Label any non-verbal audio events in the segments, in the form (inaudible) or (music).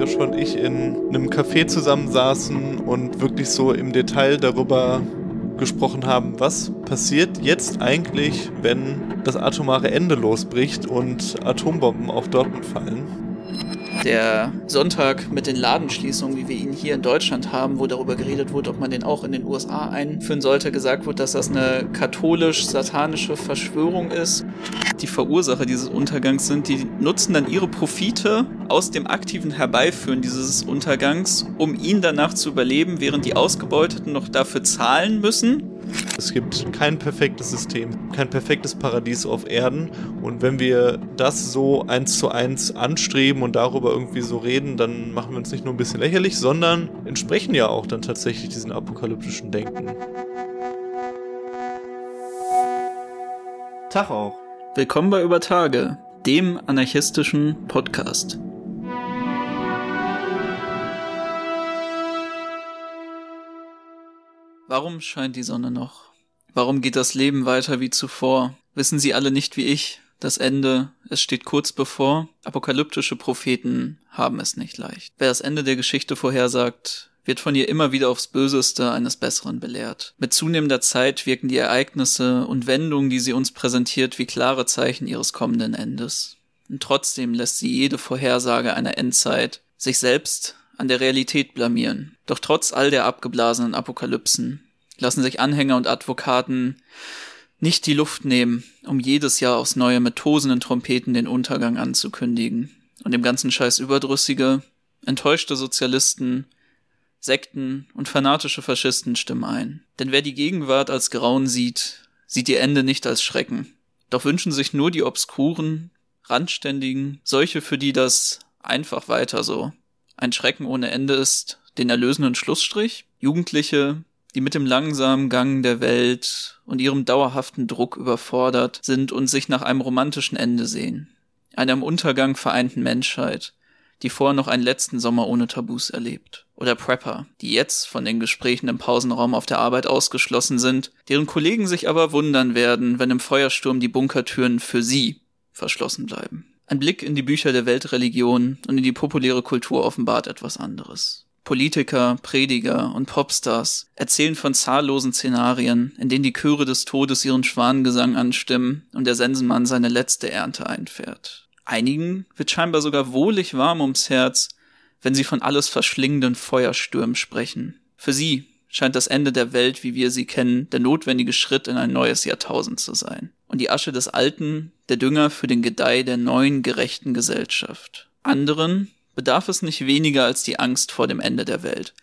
Joshua und ich in einem Café zusammensaßen und wirklich so im Detail darüber gesprochen haben, was passiert jetzt eigentlich, wenn das atomare Ende losbricht und Atombomben auf Dortmund fallen der Sonntag mit den Ladenschließungen, wie wir ihn hier in Deutschland haben, wo darüber geredet wurde, ob man den auch in den USA einführen sollte, gesagt wurde, dass das eine katholisch-satanische Verschwörung ist. Die Verursacher dieses Untergangs sind, die nutzen dann ihre Profite aus dem aktiven Herbeiführen dieses Untergangs, um ihn danach zu überleben, während die Ausgebeuteten noch dafür zahlen müssen. Es gibt kein perfektes System, kein perfektes Paradies auf Erden. Und wenn wir das so eins zu eins anstreben und darüber irgendwie so reden, dann machen wir uns nicht nur ein bisschen lächerlich, sondern entsprechen ja auch dann tatsächlich diesen apokalyptischen Denken. Tag auch. Willkommen bei Über Tage, dem anarchistischen Podcast. Warum scheint die Sonne noch? Warum geht das Leben weiter wie zuvor? Wissen Sie alle nicht wie ich? Das Ende, es steht kurz bevor. Apokalyptische Propheten haben es nicht leicht. Wer das Ende der Geschichte vorhersagt, wird von ihr immer wieder aufs Böseste eines Besseren belehrt. Mit zunehmender Zeit wirken die Ereignisse und Wendungen, die sie uns präsentiert, wie klare Zeichen ihres kommenden Endes. Und trotzdem lässt sie jede Vorhersage einer Endzeit sich selbst an der Realität blamieren. Doch trotz all der abgeblasenen Apokalypsen lassen sich Anhänger und Advokaten nicht die Luft nehmen, um jedes Jahr aufs Neue mit tosenden Trompeten den Untergang anzukündigen und dem ganzen Scheiß überdrüssige, enttäuschte Sozialisten, Sekten und fanatische Faschisten stimmen ein. Denn wer die Gegenwart als Grauen sieht, sieht ihr Ende nicht als Schrecken. Doch wünschen sich nur die obskuren, randständigen, solche, für die das einfach weiter so ein Schrecken ohne Ende ist, den erlösenden Schlussstrich. Jugendliche, die mit dem langsamen Gang der Welt und ihrem dauerhaften Druck überfordert sind und sich nach einem romantischen Ende sehen. Einer im Untergang vereinten Menschheit, die vorher noch einen letzten Sommer ohne Tabus erlebt. Oder Prepper, die jetzt von den Gesprächen im Pausenraum auf der Arbeit ausgeschlossen sind, deren Kollegen sich aber wundern werden, wenn im Feuersturm die Bunkertüren für sie verschlossen bleiben. Ein Blick in die Bücher der Weltreligion und in die populäre Kultur offenbart etwas anderes. Politiker, Prediger und Popstars erzählen von zahllosen Szenarien, in denen die Chöre des Todes ihren Schwanengesang anstimmen und der Sensenmann seine letzte Ernte einfährt. Einigen wird scheinbar sogar wohlig warm ums Herz, wenn sie von alles verschlingenden Feuerstürmen sprechen. Für sie scheint das Ende der Welt, wie wir sie kennen, der notwendige Schritt in ein neues Jahrtausend zu sein und die Asche des Alten der Dünger für den Gedeih der neuen gerechten Gesellschaft. Anderen bedarf es nicht weniger als die Angst vor dem Ende der Welt.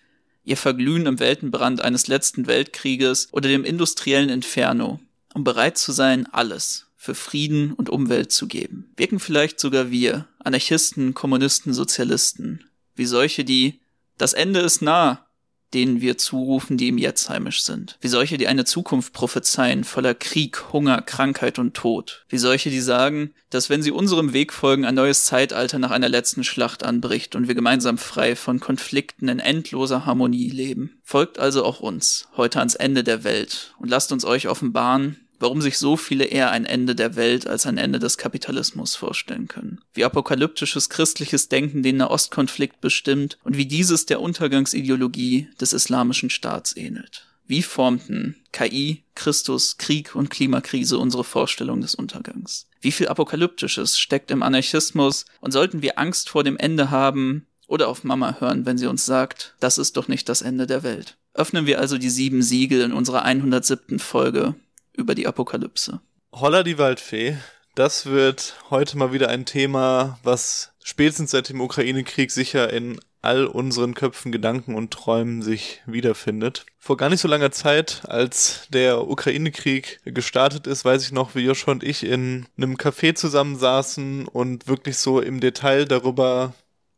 Ihr Verglühen im Weltenbrand eines letzten Weltkrieges oder dem industriellen Inferno, um bereit zu sein, alles für Frieden und Umwelt zu geben. Wirken vielleicht sogar wir, Anarchisten, Kommunisten, Sozialisten, wie solche, die das Ende ist nah, denen wir zurufen, die ihm jetzt heimisch sind. Wie solche, die eine Zukunft prophezeien, voller Krieg, Hunger, Krankheit und Tod. Wie solche, die sagen, dass wenn sie unserem Weg folgen, ein neues Zeitalter nach einer letzten Schlacht anbricht und wir gemeinsam frei von Konflikten in endloser Harmonie leben. Folgt also auch uns, heute ans Ende der Welt, und lasst uns euch offenbaren, warum sich so viele eher ein Ende der Welt als ein Ende des Kapitalismus vorstellen können. Wie apokalyptisches christliches Denken den Nahostkonflikt bestimmt und wie dieses der Untergangsideologie des islamischen Staats ähnelt. Wie formten KI, Christus, Krieg und Klimakrise unsere Vorstellung des Untergangs? Wie viel Apokalyptisches steckt im Anarchismus und sollten wir Angst vor dem Ende haben oder auf Mama hören, wenn sie uns sagt, das ist doch nicht das Ende der Welt? Öffnen wir also die sieben Siegel in unserer 107. Folge über die Apokalypse. Holla die Waldfee. Das wird heute mal wieder ein Thema, was spätestens seit dem Ukraine-Krieg sicher in all unseren Köpfen, Gedanken und Träumen sich wiederfindet. Vor gar nicht so langer Zeit, als der Ukraine-Krieg gestartet ist, weiß ich noch, wie Joshua und ich in einem Café zusammensaßen und wirklich so im Detail darüber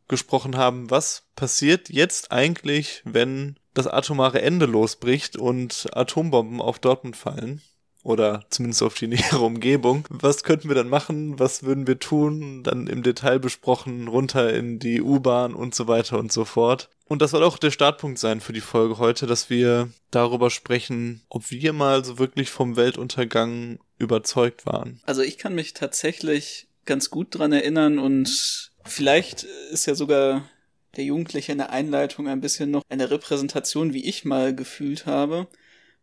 gesprochen haben, was passiert jetzt eigentlich, wenn das atomare Ende losbricht und Atombomben auf Dortmund fallen oder zumindest auf die nähere Umgebung. Was könnten wir dann machen? Was würden wir tun? Dann im Detail besprochen, runter in die U-Bahn und so weiter und so fort. Und das soll auch der Startpunkt sein für die Folge heute, dass wir darüber sprechen, ob wir mal so wirklich vom Weltuntergang überzeugt waren. Also ich kann mich tatsächlich ganz gut dran erinnern und vielleicht ist ja sogar der Jugendliche in der Einleitung ein bisschen noch eine Repräsentation, wie ich mal gefühlt habe.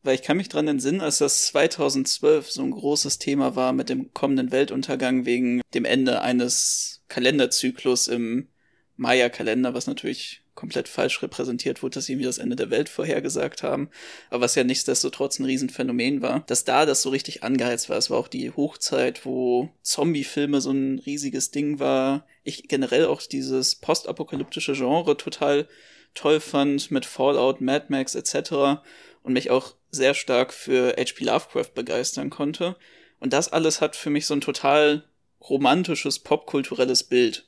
Weil ich kann mich dran entsinnen, als das 2012 so ein großes Thema war mit dem kommenden Weltuntergang wegen dem Ende eines Kalenderzyklus im Maya-Kalender, was natürlich komplett falsch repräsentiert wurde, dass sie irgendwie das Ende der Welt vorhergesagt haben, aber was ja nichtsdestotrotz ein Riesenphänomen war, dass da das so richtig angeheizt war. Es war auch die Hochzeit, wo Zombie-Filme so ein riesiges Ding war. Ich generell auch dieses postapokalyptische Genre total toll fand mit Fallout, Mad Max etc. und mich auch sehr stark für H.P. Lovecraft begeistern konnte. Und das alles hat für mich so ein total romantisches, popkulturelles Bild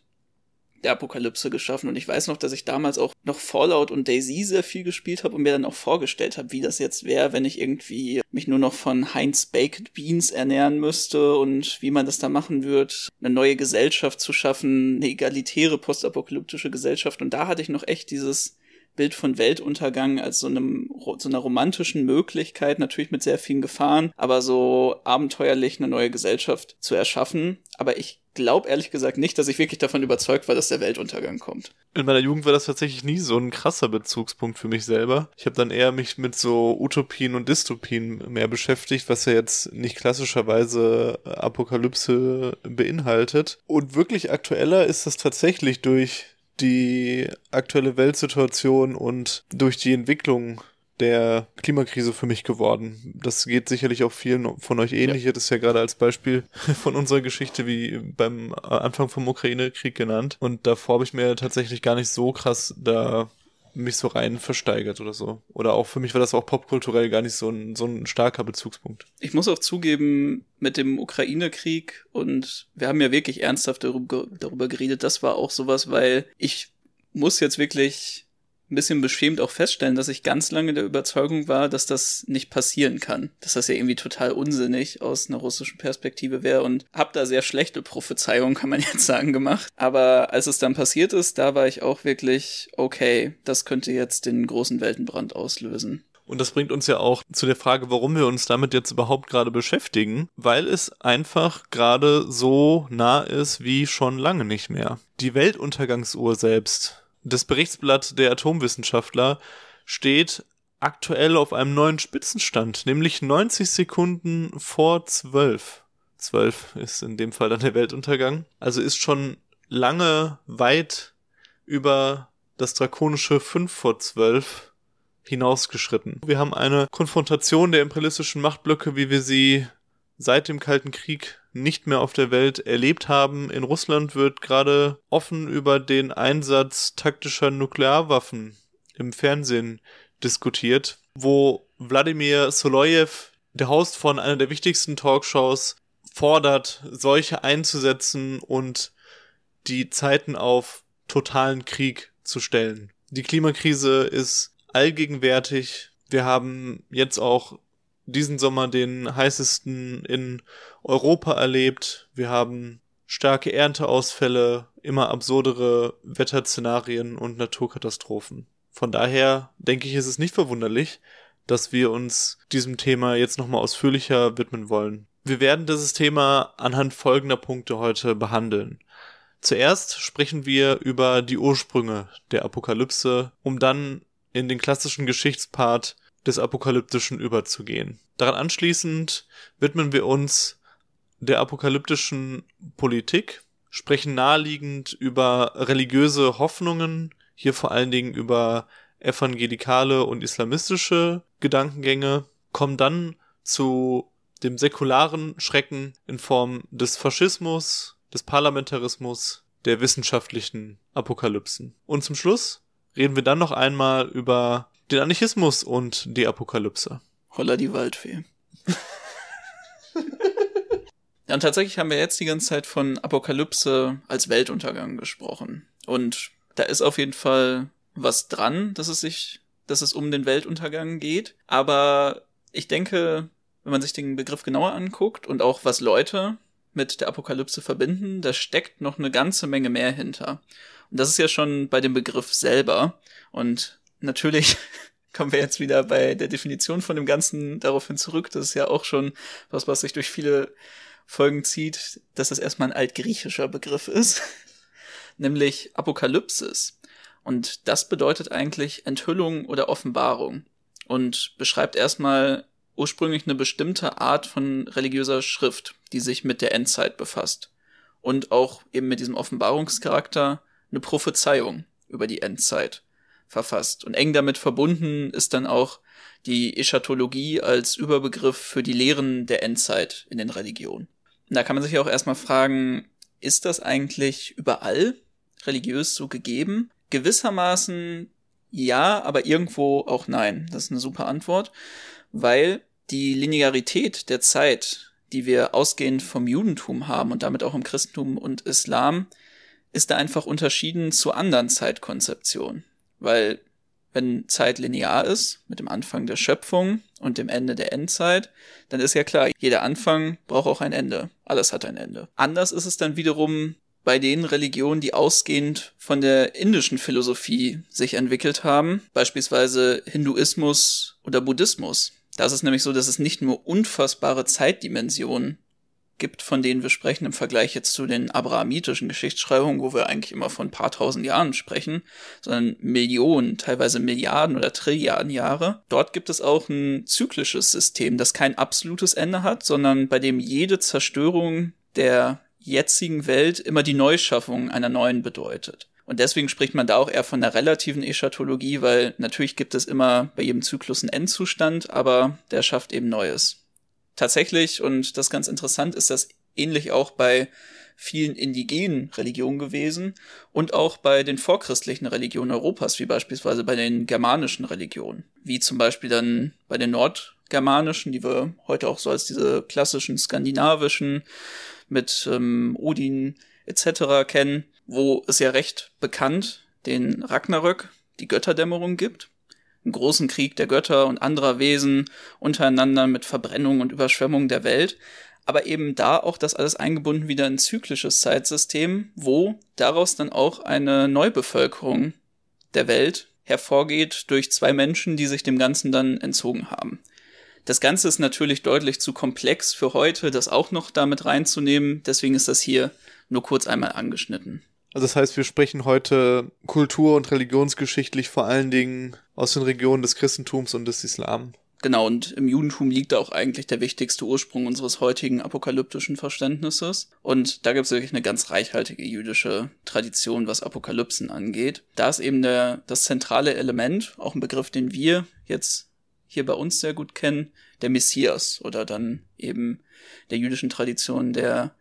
der Apokalypse geschaffen. Und ich weiß noch, dass ich damals auch noch Fallout und Daisy sehr viel gespielt habe und mir dann auch vorgestellt habe, wie das jetzt wäre, wenn ich irgendwie mich nur noch von Heinz Baked Beans ernähren müsste und wie man das da machen wird, eine neue Gesellschaft zu schaffen, eine egalitäre postapokalyptische Gesellschaft. Und da hatte ich noch echt dieses Bild von Weltuntergang als so einem so einer romantischen Möglichkeit, natürlich mit sehr vielen Gefahren, aber so abenteuerlich eine neue Gesellschaft zu erschaffen. Aber ich glaube ehrlich gesagt nicht, dass ich wirklich davon überzeugt war, dass der Weltuntergang kommt. In meiner Jugend war das tatsächlich nie so ein krasser Bezugspunkt für mich selber. Ich habe dann eher mich mit so Utopien und Dystopien mehr beschäftigt, was ja jetzt nicht klassischerweise Apokalypse beinhaltet. Und wirklich aktueller ist das tatsächlich durch die aktuelle Weltsituation und durch die Entwicklung der Klimakrise für mich geworden. Das geht sicherlich auch vielen von euch ähnlich. Ja. Das ist ja gerade als Beispiel (laughs) von unserer Geschichte wie beim Anfang vom Ukraine-Krieg genannt. Und davor habe ich mir tatsächlich gar nicht so krass da mich so rein versteigert oder so. Oder auch für mich war das auch popkulturell gar nicht so ein, so ein starker Bezugspunkt. Ich muss auch zugeben, mit dem Ukraine-Krieg und wir haben ja wirklich ernsthaft darüber, darüber geredet, das war auch sowas, weil ich muss jetzt wirklich ein bisschen beschämt auch feststellen, dass ich ganz lange der Überzeugung war, dass das nicht passieren kann. Dass das ja irgendwie total unsinnig aus einer russischen Perspektive wäre und hab da sehr schlechte Prophezeiungen, kann man (laughs) jetzt sagen, gemacht. Aber als es dann passiert ist, da war ich auch wirklich, okay, das könnte jetzt den großen Weltenbrand auslösen. Und das bringt uns ja auch zu der Frage, warum wir uns damit jetzt überhaupt gerade beschäftigen, weil es einfach gerade so nah ist wie schon lange nicht mehr. Die Weltuntergangsuhr selbst das Berichtsblatt der Atomwissenschaftler steht aktuell auf einem neuen Spitzenstand, nämlich 90 Sekunden vor 12. 12 ist in dem Fall dann der Weltuntergang. Also ist schon lange weit über das drakonische 5 vor 12 hinausgeschritten. Wir haben eine Konfrontation der imperialistischen Machtblöcke, wie wir sie seit dem Kalten Krieg nicht mehr auf der Welt erlebt haben. In Russland wird gerade offen über den Einsatz taktischer Nuklearwaffen im Fernsehen diskutiert, wo Wladimir Soloyev, der Host von einer der wichtigsten Talkshows, fordert, solche einzusetzen und die Zeiten auf totalen Krieg zu stellen. Die Klimakrise ist allgegenwärtig. Wir haben jetzt auch diesen Sommer den heißesten in Europa erlebt. Wir haben starke Ernteausfälle, immer absurdere Wetterszenarien und Naturkatastrophen. Von daher denke ich, ist es nicht verwunderlich, dass wir uns diesem Thema jetzt nochmal ausführlicher widmen wollen. Wir werden dieses Thema anhand folgender Punkte heute behandeln. Zuerst sprechen wir über die Ursprünge der Apokalypse, um dann in den klassischen Geschichtspart des Apokalyptischen überzugehen. Daran anschließend widmen wir uns der apokalyptischen Politik, sprechen naheliegend über religiöse Hoffnungen, hier vor allen Dingen über evangelikale und islamistische Gedankengänge, kommen dann zu dem säkularen Schrecken in Form des Faschismus, des Parlamentarismus, der wissenschaftlichen Apokalypsen. Und zum Schluss reden wir dann noch einmal über den Anarchismus und die Apokalypse. Holla die Waldfee. (laughs) ja, und tatsächlich haben wir jetzt die ganze Zeit von Apokalypse als Weltuntergang gesprochen. Und da ist auf jeden Fall was dran, dass es sich, dass es um den Weltuntergang geht. Aber ich denke, wenn man sich den Begriff genauer anguckt und auch was Leute mit der Apokalypse verbinden, da steckt noch eine ganze Menge mehr hinter. Und das ist ja schon bei dem Begriff selber. Und natürlich (laughs) kommen wir jetzt wieder bei der Definition von dem Ganzen daraufhin zurück. Das ist ja auch schon was, was sich durch viele Folgen zieht, dass das erstmal ein altgriechischer Begriff ist, (laughs) nämlich Apokalypsis. Und das bedeutet eigentlich Enthüllung oder Offenbarung und beschreibt erstmal ursprünglich eine bestimmte Art von religiöser Schrift, die sich mit der Endzeit befasst. Und auch eben mit diesem Offenbarungscharakter eine Prophezeiung über die Endzeit verfasst. Und eng damit verbunden ist dann auch die Eschatologie als Überbegriff für die Lehren der Endzeit in den Religionen. Und da kann man sich auch erstmal fragen, ist das eigentlich überall religiös so gegeben? Gewissermaßen ja, aber irgendwo auch nein. Das ist eine super Antwort, weil die Linearität der Zeit, die wir ausgehend vom Judentum haben und damit auch im Christentum und Islam, ist da einfach unterschieden zu anderen Zeitkonzeptionen. Weil wenn Zeit linear ist, mit dem Anfang der Schöpfung und dem Ende der Endzeit, dann ist ja klar, jeder Anfang braucht auch ein Ende. Alles hat ein Ende. Anders ist es dann wiederum bei den Religionen, die ausgehend von der indischen Philosophie sich entwickelt haben, beispielsweise Hinduismus oder Buddhismus. Da ist es nämlich so, dass es nicht nur unfassbare Zeitdimensionen gibt, von denen wir sprechen im Vergleich jetzt zu den abrahamitischen Geschichtsschreibungen, wo wir eigentlich immer von ein paar tausend Jahren sprechen, sondern Millionen, teilweise Milliarden oder Trilliarden Jahre. Dort gibt es auch ein zyklisches System, das kein absolutes Ende hat, sondern bei dem jede Zerstörung der jetzigen Welt immer die Neuschaffung einer neuen bedeutet. Und deswegen spricht man da auch eher von der relativen Eschatologie, weil natürlich gibt es immer bei jedem Zyklus einen Endzustand, aber der schafft eben Neues. Tatsächlich, und das ganz interessant, ist das ähnlich auch bei vielen indigenen Religionen gewesen und auch bei den vorchristlichen Religionen Europas, wie beispielsweise bei den germanischen Religionen, wie zum Beispiel dann bei den nordgermanischen, die wir heute auch so als diese klassischen skandinavischen mit ähm, Odin etc. kennen, wo es ja recht bekannt den Ragnarök, die Götterdämmerung gibt. Einen großen Krieg der Götter und anderer Wesen untereinander mit Verbrennung und Überschwemmung der Welt. Aber eben da auch das alles eingebunden wieder in ein zyklisches Zeitsystem, wo daraus dann auch eine Neubevölkerung der Welt hervorgeht durch zwei Menschen, die sich dem Ganzen dann entzogen haben. Das Ganze ist natürlich deutlich zu komplex für heute, das auch noch damit reinzunehmen. Deswegen ist das hier nur kurz einmal angeschnitten. Also das heißt, wir sprechen heute kultur- und religionsgeschichtlich vor allen Dingen aus den Regionen des Christentums und des Islam. Genau, und im Judentum liegt auch eigentlich der wichtigste Ursprung unseres heutigen apokalyptischen Verständnisses. Und da gibt es wirklich eine ganz reichhaltige jüdische Tradition, was Apokalypsen angeht. Da ist eben der, das zentrale Element, auch ein Begriff, den wir jetzt hier bei uns sehr gut kennen, der Messias oder dann eben der jüdischen Tradition der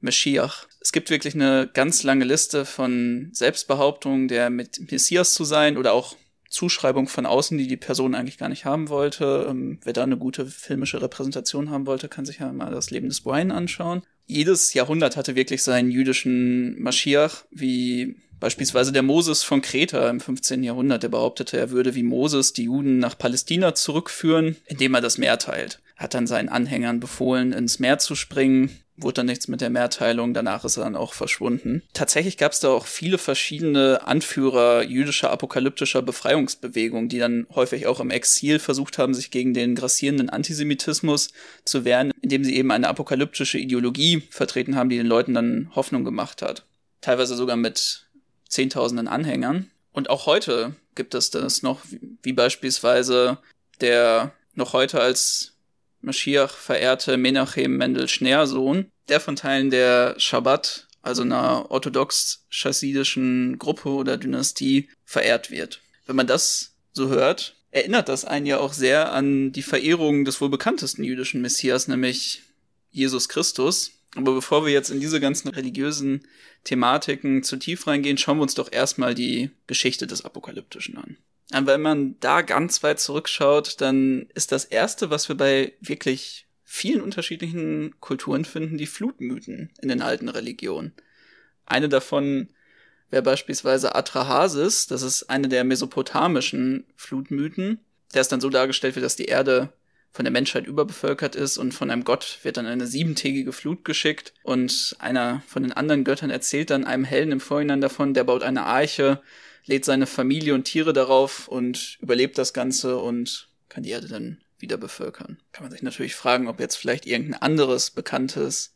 Meschiach. Es gibt wirklich eine ganz lange Liste von Selbstbehauptungen, der mit Messias zu sein oder auch Zuschreibung von außen, die die Person eigentlich gar nicht haben wollte. Ähm, wer da eine gute filmische Repräsentation haben wollte, kann sich ja mal das Leben des Brian anschauen. Jedes Jahrhundert hatte wirklich seinen jüdischen Maschiach, wie Beispielsweise der Moses von Kreta im 15. Jahrhundert, der behauptete, er würde wie Moses die Juden nach Palästina zurückführen, indem er das Meer teilt. Hat dann seinen Anhängern befohlen, ins Meer zu springen, wurde dann nichts mit der Mehrteilung, danach ist er dann auch verschwunden. Tatsächlich gab es da auch viele verschiedene Anführer jüdischer apokalyptischer Befreiungsbewegungen, die dann häufig auch im Exil versucht haben, sich gegen den grassierenden Antisemitismus zu wehren, indem sie eben eine apokalyptische Ideologie vertreten haben, die den Leuten dann Hoffnung gemacht hat. Teilweise sogar mit Zehntausenden Anhängern. Und auch heute gibt es das noch, wie beispielsweise der noch heute als Maschiach verehrte Menachem Mendel Schneersohn, der von Teilen der Shabbat, also einer orthodox-chassidischen Gruppe oder Dynastie, verehrt wird. Wenn man das so hört, erinnert das einen ja auch sehr an die Verehrung des wohl bekanntesten jüdischen Messias, nämlich Jesus Christus, aber bevor wir jetzt in diese ganzen religiösen Thematiken zu tief reingehen, schauen wir uns doch erstmal die Geschichte des Apokalyptischen an. Wenn man da ganz weit zurückschaut, dann ist das erste, was wir bei wirklich vielen unterschiedlichen Kulturen finden, die Flutmythen in den alten Religionen. Eine davon wäre beispielsweise Atrahasis, das ist eine der mesopotamischen Flutmythen. Der ist dann so dargestellt wird, dass die Erde von der Menschheit überbevölkert ist und von einem Gott wird dann eine siebentägige Flut geschickt und einer von den anderen Göttern erzählt dann einem Helden im Vorhinein davon, der baut eine Arche, lädt seine Familie und Tiere darauf und überlebt das Ganze und kann die Erde dann wieder bevölkern. Kann man sich natürlich fragen, ob jetzt vielleicht irgendein anderes bekanntes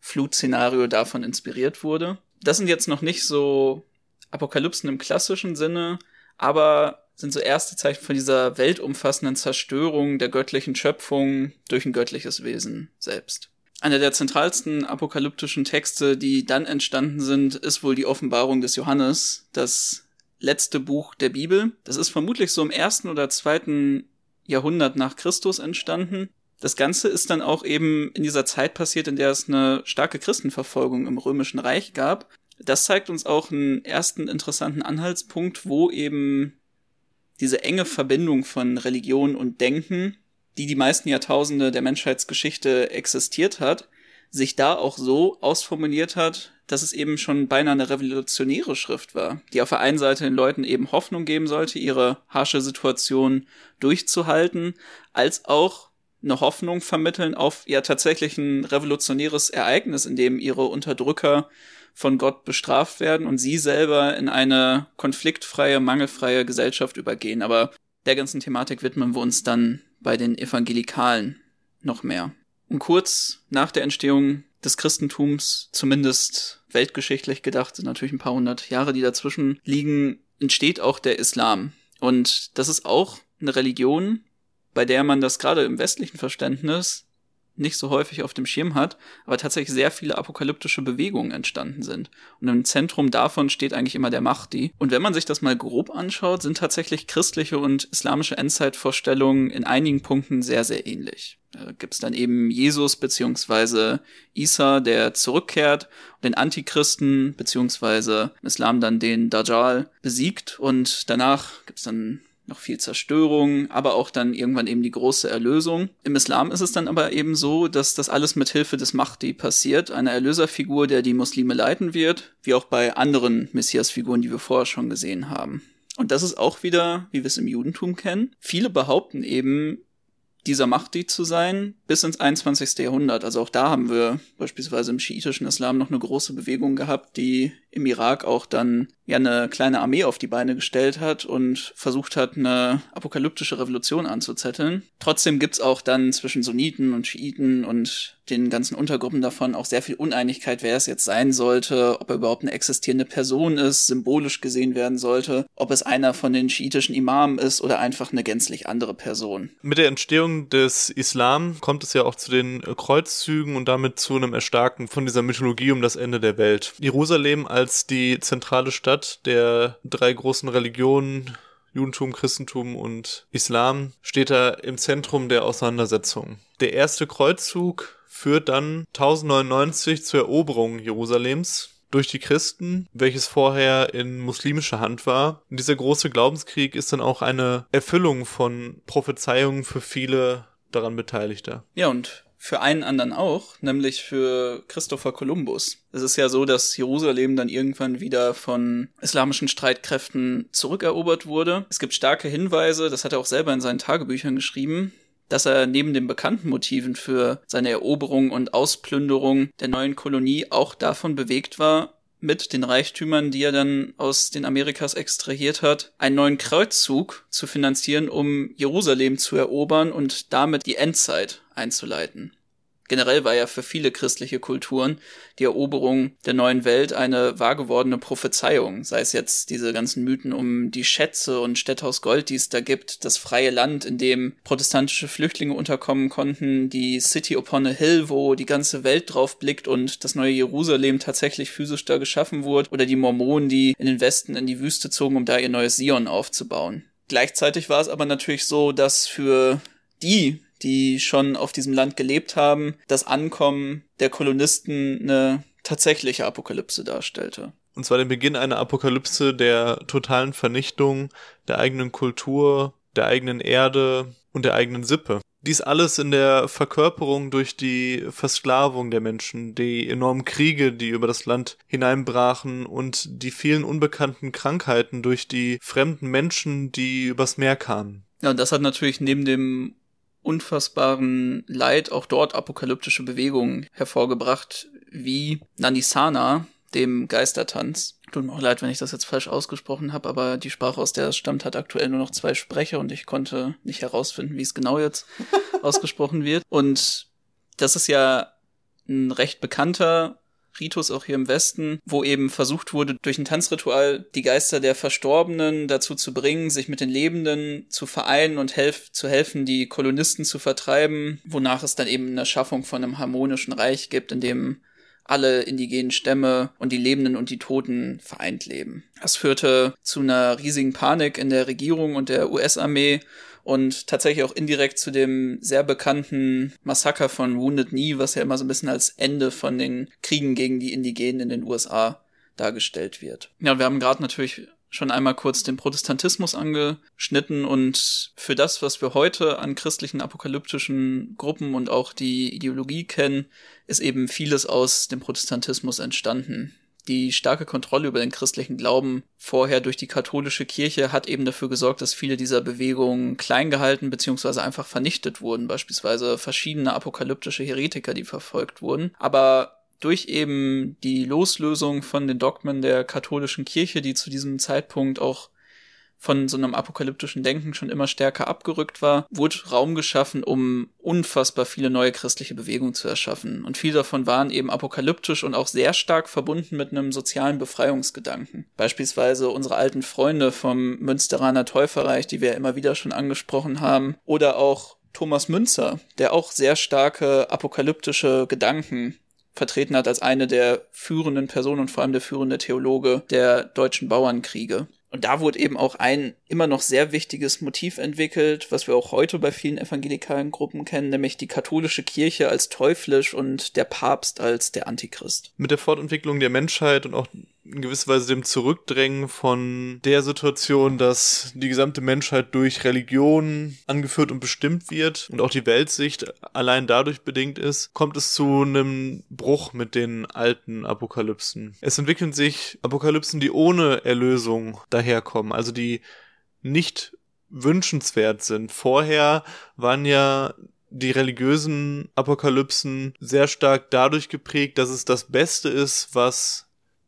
Flutszenario davon inspiriert wurde. Das sind jetzt noch nicht so Apokalypsen im klassischen Sinne, aber sind so erste Zeichen von dieser weltumfassenden Zerstörung der göttlichen Schöpfung durch ein göttliches Wesen selbst. Einer der zentralsten apokalyptischen Texte, die dann entstanden sind, ist wohl die Offenbarung des Johannes, das letzte Buch der Bibel. Das ist vermutlich so im ersten oder zweiten Jahrhundert nach Christus entstanden. Das Ganze ist dann auch eben in dieser Zeit passiert, in der es eine starke Christenverfolgung im Römischen Reich gab. Das zeigt uns auch einen ersten interessanten Anhaltspunkt, wo eben diese enge Verbindung von Religion und Denken, die die meisten Jahrtausende der Menschheitsgeschichte existiert hat, sich da auch so ausformuliert hat, dass es eben schon beinahe eine revolutionäre Schrift war, die auf der einen Seite den Leuten eben Hoffnung geben sollte, ihre harsche Situation durchzuhalten, als auch eine Hoffnung vermitteln auf ja tatsächlich ein revolutionäres Ereignis, in dem ihre Unterdrücker von Gott bestraft werden und sie selber in eine konfliktfreie, mangelfreie Gesellschaft übergehen. Aber der ganzen Thematik widmen wir uns dann bei den Evangelikalen noch mehr. Und kurz nach der Entstehung des Christentums, zumindest weltgeschichtlich gedacht, sind natürlich ein paar hundert Jahre, die dazwischen liegen, entsteht auch der Islam. Und das ist auch eine Religion, bei der man das gerade im westlichen Verständnis nicht so häufig auf dem Schirm hat, aber tatsächlich sehr viele apokalyptische Bewegungen entstanden sind. Und im Zentrum davon steht eigentlich immer der Mahdi. Und wenn man sich das mal grob anschaut, sind tatsächlich christliche und islamische Endzeitvorstellungen in einigen Punkten sehr, sehr ähnlich. Da gibt's dann eben Jesus beziehungsweise Isa, der zurückkehrt, den Antichristen beziehungsweise Islam dann den Dajjal besiegt und danach gibt's dann noch viel Zerstörung, aber auch dann irgendwann eben die große Erlösung. Im Islam ist es dann aber eben so, dass das alles mit Hilfe des Mahdi passiert, einer Erlöserfigur, der die Muslime leiten wird, wie auch bei anderen Messiasfiguren, die wir vorher schon gesehen haben. Und das ist auch wieder, wie wir es im Judentum kennen. Viele behaupten eben, dieser Mahdi zu sein, bis ins 21. Jahrhundert. Also auch da haben wir beispielsweise im schiitischen Islam noch eine große Bewegung gehabt, die im Irak auch dann ja eine kleine Armee auf die Beine gestellt hat und versucht hat, eine apokalyptische Revolution anzuzetteln. Trotzdem gibt's auch dann zwischen Sunniten und Schiiten und den ganzen Untergruppen davon auch sehr viel Uneinigkeit, wer es jetzt sein sollte, ob er überhaupt eine existierende Person ist, symbolisch gesehen werden sollte, ob es einer von den schiitischen Imamen ist oder einfach eine gänzlich andere Person. Mit der Entstehung des Islam kommt es ja auch zu den Kreuzzügen und damit zu einem Erstarken von dieser Mythologie um das Ende der Welt. Jerusalem als die zentrale Stadt der drei großen Religionen Judentum, Christentum und Islam steht da im Zentrum der Auseinandersetzung. Der erste Kreuzzug führt dann 1099 zur Eroberung Jerusalems durch die Christen, welches vorher in muslimischer Hand war. Und dieser große Glaubenskrieg ist dann auch eine Erfüllung von Prophezeiungen für viele daran Beteiligter. Ja, und für einen anderen auch, nämlich für Christopher Columbus. Es ist ja so, dass Jerusalem dann irgendwann wieder von islamischen Streitkräften zurückerobert wurde. Es gibt starke Hinweise, das hat er auch selber in seinen Tagebüchern geschrieben, dass er neben den bekannten Motiven für seine Eroberung und Ausplünderung der neuen Kolonie auch davon bewegt war, mit den Reichtümern, die er dann aus den Amerikas extrahiert hat, einen neuen Kreuzzug zu finanzieren, um Jerusalem zu erobern und damit die Endzeit einzuleiten. Generell war ja für viele christliche Kulturen die Eroberung der neuen Welt eine wahrgewordene Prophezeiung, sei es jetzt diese ganzen Mythen um die Schätze und Städte aus Gold, die es da gibt, das freie Land, in dem protestantische Flüchtlinge unterkommen konnten, die City upon a Hill, wo die ganze Welt drauf blickt und das neue Jerusalem tatsächlich physisch da geschaffen wurde, oder die Mormonen, die in den Westen in die Wüste zogen, um da ihr neues Sion aufzubauen. Gleichzeitig war es aber natürlich so, dass für die die schon auf diesem Land gelebt haben, das Ankommen der Kolonisten eine tatsächliche Apokalypse darstellte. Und zwar den Beginn einer Apokalypse der totalen Vernichtung der eigenen Kultur, der eigenen Erde und der eigenen Sippe. Dies alles in der Verkörperung durch die Versklavung der Menschen, die enormen Kriege, die über das Land hineinbrachen und die vielen unbekannten Krankheiten durch die fremden Menschen, die übers Meer kamen. Ja, und das hat natürlich neben dem unfassbaren Leid auch dort apokalyptische Bewegungen hervorgebracht, wie Nanisana, dem Geistertanz. Tut mir auch leid, wenn ich das jetzt falsch ausgesprochen habe, aber die Sprache, aus der es stammt, hat aktuell nur noch zwei Sprecher und ich konnte nicht herausfinden, wie es genau jetzt (laughs) ausgesprochen wird. Und das ist ja ein recht bekannter Ritus auch hier im Westen, wo eben versucht wurde, durch ein Tanzritual die Geister der Verstorbenen dazu zu bringen, sich mit den Lebenden zu vereinen und helf zu helfen, die Kolonisten zu vertreiben, wonach es dann eben eine Schaffung von einem harmonischen Reich gibt, in dem alle indigenen Stämme und die Lebenden und die Toten vereint leben. Das führte zu einer riesigen Panik in der Regierung und der US-Armee und tatsächlich auch indirekt zu dem sehr bekannten Massaker von Wounded Knee, was ja immer so ein bisschen als Ende von den Kriegen gegen die Indigenen in den USA dargestellt wird. Ja, wir haben gerade natürlich schon einmal kurz den Protestantismus angeschnitten und für das, was wir heute an christlichen apokalyptischen Gruppen und auch die Ideologie kennen, ist eben vieles aus dem Protestantismus entstanden. Die starke Kontrolle über den christlichen Glauben vorher durch die katholische Kirche hat eben dafür gesorgt, dass viele dieser Bewegungen klein gehalten bzw. einfach vernichtet wurden, beispielsweise verschiedene apokalyptische Heretiker, die verfolgt wurden. Aber durch eben die Loslösung von den Dogmen der katholischen Kirche, die zu diesem Zeitpunkt auch von so einem apokalyptischen Denken schon immer stärker abgerückt war, wurde Raum geschaffen, um unfassbar viele neue christliche Bewegungen zu erschaffen. Und viele davon waren eben apokalyptisch und auch sehr stark verbunden mit einem sozialen Befreiungsgedanken. Beispielsweise unsere alten Freunde vom Münsteraner Täuferreich, die wir immer wieder schon angesprochen haben, oder auch Thomas Münzer, der auch sehr starke apokalyptische Gedanken vertreten hat als eine der führenden Personen und vor allem der führende Theologe der deutschen Bauernkriege. Und da wurde eben auch ein immer noch sehr wichtiges Motiv entwickelt, was wir auch heute bei vielen evangelikalen Gruppen kennen, nämlich die katholische Kirche als teuflisch und der Papst als der Antichrist. Mit der Fortentwicklung der Menschheit und auch in gewisser Weise dem Zurückdrängen von der Situation, dass die gesamte Menschheit durch Religion angeführt und bestimmt wird und auch die Weltsicht allein dadurch bedingt ist, kommt es zu einem Bruch mit den alten Apokalypsen. Es entwickeln sich Apokalypsen, die ohne Erlösung daherkommen, also die nicht wünschenswert sind. Vorher waren ja die religiösen Apokalypsen sehr stark dadurch geprägt, dass es das Beste ist, was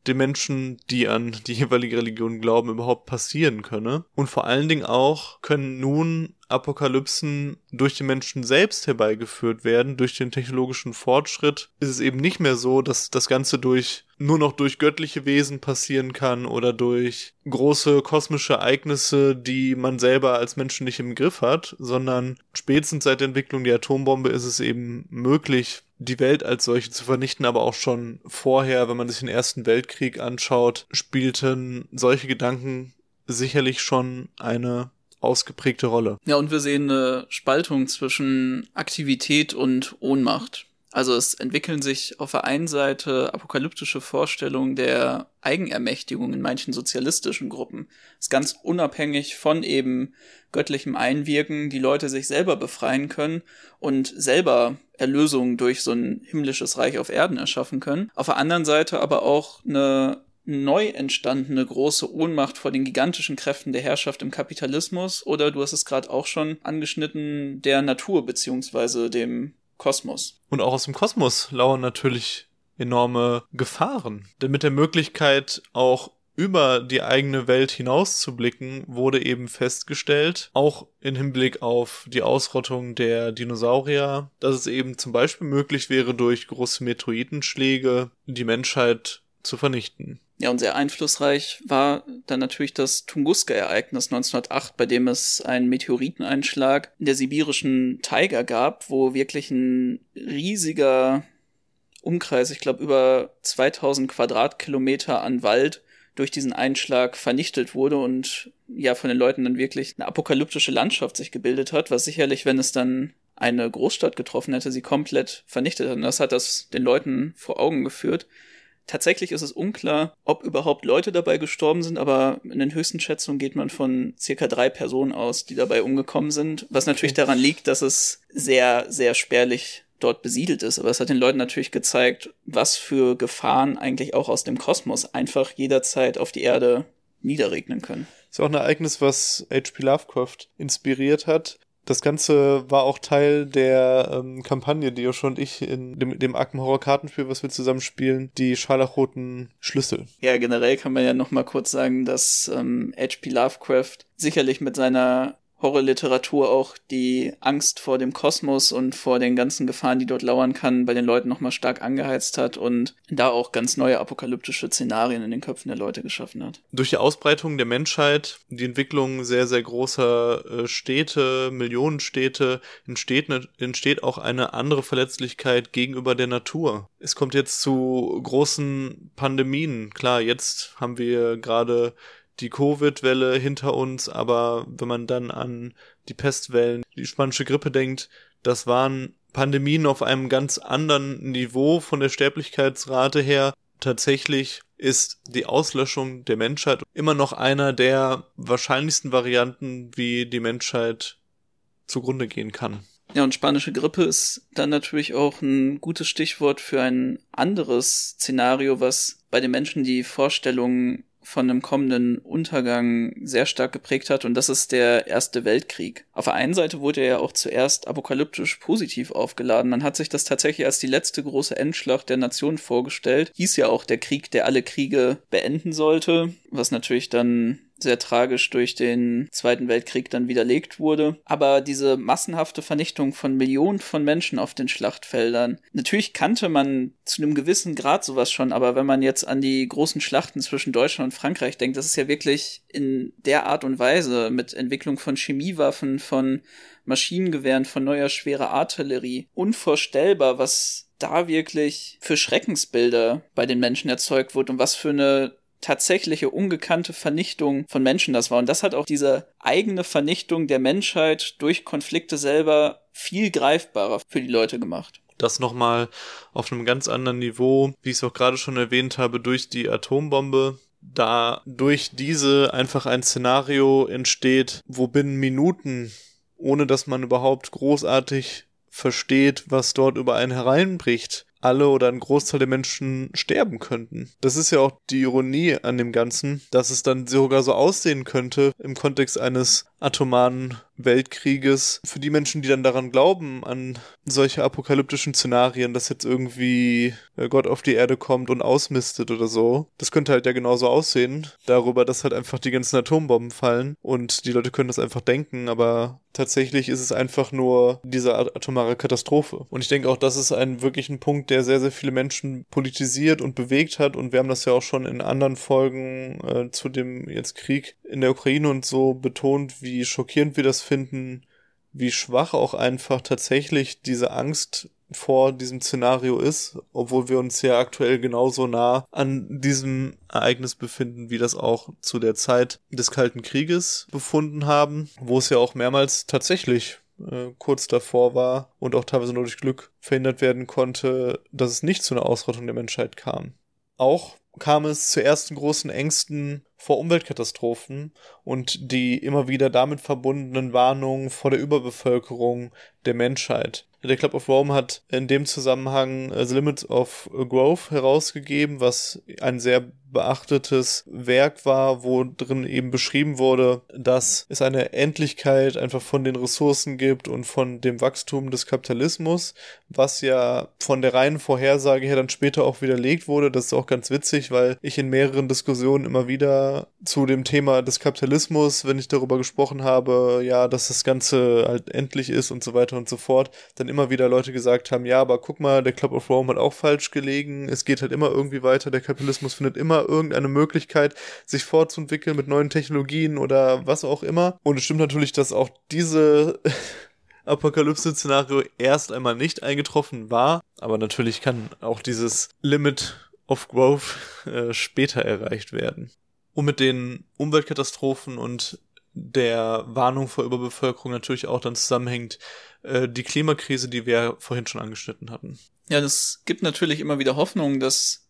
den Menschen, die an die jeweilige Religion glauben, überhaupt passieren könne. Und vor allen Dingen auch können nun Apokalypsen durch den Menschen selbst herbeigeführt werden. Durch den technologischen Fortschritt ist es eben nicht mehr so, dass das Ganze durch nur noch durch göttliche Wesen passieren kann oder durch große kosmische Ereignisse, die man selber als Menschen nicht im Griff hat, sondern spätestens seit der Entwicklung der Atombombe ist es eben möglich, die Welt als solche zu vernichten, aber auch schon vorher, wenn man sich den Ersten Weltkrieg anschaut, spielten solche Gedanken sicherlich schon eine ausgeprägte Rolle. Ja, und wir sehen eine Spaltung zwischen Aktivität und Ohnmacht. Also es entwickeln sich auf der einen Seite apokalyptische Vorstellungen der Eigenermächtigung in manchen sozialistischen Gruppen. Es ist ganz unabhängig von eben göttlichem Einwirken, die Leute sich selber befreien können und selber Erlösung durch so ein himmlisches Reich auf Erden erschaffen können. Auf der anderen Seite aber auch eine neu entstandene große Ohnmacht vor den gigantischen Kräften der Herrschaft im Kapitalismus oder du hast es gerade auch schon angeschnitten, der Natur beziehungsweise dem Kosmos. Und auch aus dem Kosmos lauern natürlich enorme Gefahren. Denn mit der Möglichkeit auch über die eigene Welt hinauszublicken, wurde eben festgestellt, auch in Hinblick auf die Ausrottung der Dinosaurier, dass es eben zum Beispiel möglich wäre, durch große Meteoritenschläge die Menschheit zu vernichten. Ja, und sehr einflussreich war dann natürlich das Tunguska-Ereignis 1908, bei dem es einen Meteoriteneinschlag in der sibirischen Taiga gab, wo wirklich ein riesiger Umkreis, ich glaube über 2000 Quadratkilometer an Wald durch diesen Einschlag vernichtet wurde und ja von den Leuten dann wirklich eine apokalyptische Landschaft sich gebildet hat, was sicherlich, wenn es dann eine Großstadt getroffen hätte, sie komplett vernichtet hat. Und das hat das den Leuten vor Augen geführt. Tatsächlich ist es unklar, ob überhaupt Leute dabei gestorben sind, aber in den höchsten Schätzungen geht man von circa drei Personen aus, die dabei umgekommen sind, was natürlich okay. daran liegt, dass es sehr, sehr spärlich dort besiedelt ist. Aber es hat den Leuten natürlich gezeigt, was für Gefahren eigentlich auch aus dem Kosmos einfach jederzeit auf die Erde niederregnen können. Das ist auch ein Ereignis, was H.P. Lovecraft inspiriert hat. Das Ganze war auch Teil der ähm, Kampagne, die Joshua und ich in dem, dem Arkham Horror Kartenspiel, was wir zusammen spielen, die scharlachroten Schlüssel. Ja, generell kann man ja noch mal kurz sagen, dass ähm, H.P. Lovecraft sicherlich mit seiner Horrorliteratur auch die Angst vor dem Kosmos und vor den ganzen Gefahren, die dort lauern kann, bei den Leuten nochmal stark angeheizt hat und da auch ganz neue apokalyptische Szenarien in den Köpfen der Leute geschaffen hat. Durch die Ausbreitung der Menschheit, die Entwicklung sehr, sehr großer äh, Städte, Millionenstädte, entsteht, ne, entsteht auch eine andere Verletzlichkeit gegenüber der Natur. Es kommt jetzt zu großen Pandemien. Klar, jetzt haben wir gerade die Covid-Welle hinter uns, aber wenn man dann an die Pestwellen, die spanische Grippe denkt, das waren Pandemien auf einem ganz anderen Niveau von der Sterblichkeitsrate her. Tatsächlich ist die Auslöschung der Menschheit immer noch einer der wahrscheinlichsten Varianten, wie die Menschheit zugrunde gehen kann. Ja, und spanische Grippe ist dann natürlich auch ein gutes Stichwort für ein anderes Szenario, was bei den Menschen die Vorstellung von einem kommenden Untergang sehr stark geprägt hat und das ist der Erste Weltkrieg. Auf der einen Seite wurde er ja auch zuerst apokalyptisch positiv aufgeladen. Man hat sich das tatsächlich als die letzte große Endschlacht der Nation vorgestellt. Hieß ja auch der Krieg, der alle Kriege beenden sollte, was natürlich dann sehr tragisch durch den Zweiten Weltkrieg dann widerlegt wurde. Aber diese massenhafte Vernichtung von Millionen von Menschen auf den Schlachtfeldern, natürlich kannte man zu einem gewissen Grad sowas schon, aber wenn man jetzt an die großen Schlachten zwischen Deutschland und Frankreich denkt, das ist ja wirklich in der Art und Weise mit Entwicklung von Chemiewaffen, von Maschinengewehren, von neuer schwerer Artillerie unvorstellbar, was da wirklich für Schreckensbilder bei den Menschen erzeugt wird und was für eine tatsächliche ungekannte Vernichtung von Menschen das war. Und das hat auch diese eigene Vernichtung der Menschheit durch Konflikte selber viel greifbarer für die Leute gemacht. Das nochmal auf einem ganz anderen Niveau, wie ich es auch gerade schon erwähnt habe, durch die Atombombe. Da durch diese einfach ein Szenario entsteht, wo binnen Minuten, ohne dass man überhaupt großartig versteht, was dort über einen hereinbricht, alle oder ein Großteil der Menschen sterben könnten. Das ist ja auch die Ironie an dem Ganzen, dass es dann sogar so aussehen könnte im Kontext eines atomaren Weltkrieges. Für die Menschen, die dann daran glauben, an solche apokalyptischen Szenarien, dass jetzt irgendwie äh, Gott auf die Erde kommt und ausmistet oder so, das könnte halt ja genauso aussehen. Darüber, dass halt einfach die ganzen Atombomben fallen und die Leute können das einfach denken, aber tatsächlich ist es einfach nur diese atomare Katastrophe. Und ich denke auch, das ist ein wirklich ein Punkt, der sehr, sehr viele Menschen politisiert und bewegt hat und wir haben das ja auch schon in anderen Folgen äh, zu dem jetzt Krieg in der Ukraine und so betont, wie schockierend wir das finden, wie schwach auch einfach tatsächlich diese Angst vor diesem Szenario ist, obwohl wir uns ja aktuell genauso nah an diesem Ereignis befinden, wie das auch zu der Zeit des Kalten Krieges befunden haben, wo es ja auch mehrmals tatsächlich äh, kurz davor war und auch teilweise nur durch Glück verhindert werden konnte, dass es nicht zu einer Ausrottung der Menschheit kam. Auch kam es zu ersten großen Ängsten vor Umweltkatastrophen und die immer wieder damit verbundenen Warnungen vor der Überbevölkerung der Menschheit. Der Club of Rome hat in dem Zusammenhang äh, The Limits of Growth herausgegeben, was ein sehr beachtetes Werk war, wo drin eben beschrieben wurde, dass es eine Endlichkeit einfach von den Ressourcen gibt und von dem Wachstum des Kapitalismus, was ja von der reinen Vorhersage her dann später auch widerlegt wurde. Das ist auch ganz witzig, weil ich in mehreren Diskussionen immer wieder zu dem Thema des Kapitalismus, wenn ich darüber gesprochen habe, ja, dass das Ganze halt endlich ist und so weiter und so fort, dann immer wieder Leute gesagt haben, ja, aber guck mal, der Club of Rome hat auch falsch gelegen, es geht halt immer irgendwie weiter, der Kapitalismus findet immer irgendeine Möglichkeit, sich fortzuentwickeln mit neuen Technologien oder was auch immer. Und es stimmt natürlich, dass auch diese (laughs) Apokalypse-Szenario erst einmal nicht eingetroffen war, aber natürlich kann auch dieses Limit of Growth (laughs) äh, später erreicht werden. Und mit den Umweltkatastrophen und der Warnung vor Überbevölkerung natürlich auch dann zusammenhängt äh, die Klimakrise, die wir vorhin schon angeschnitten hatten. Ja, das gibt natürlich immer wieder Hoffnung, dass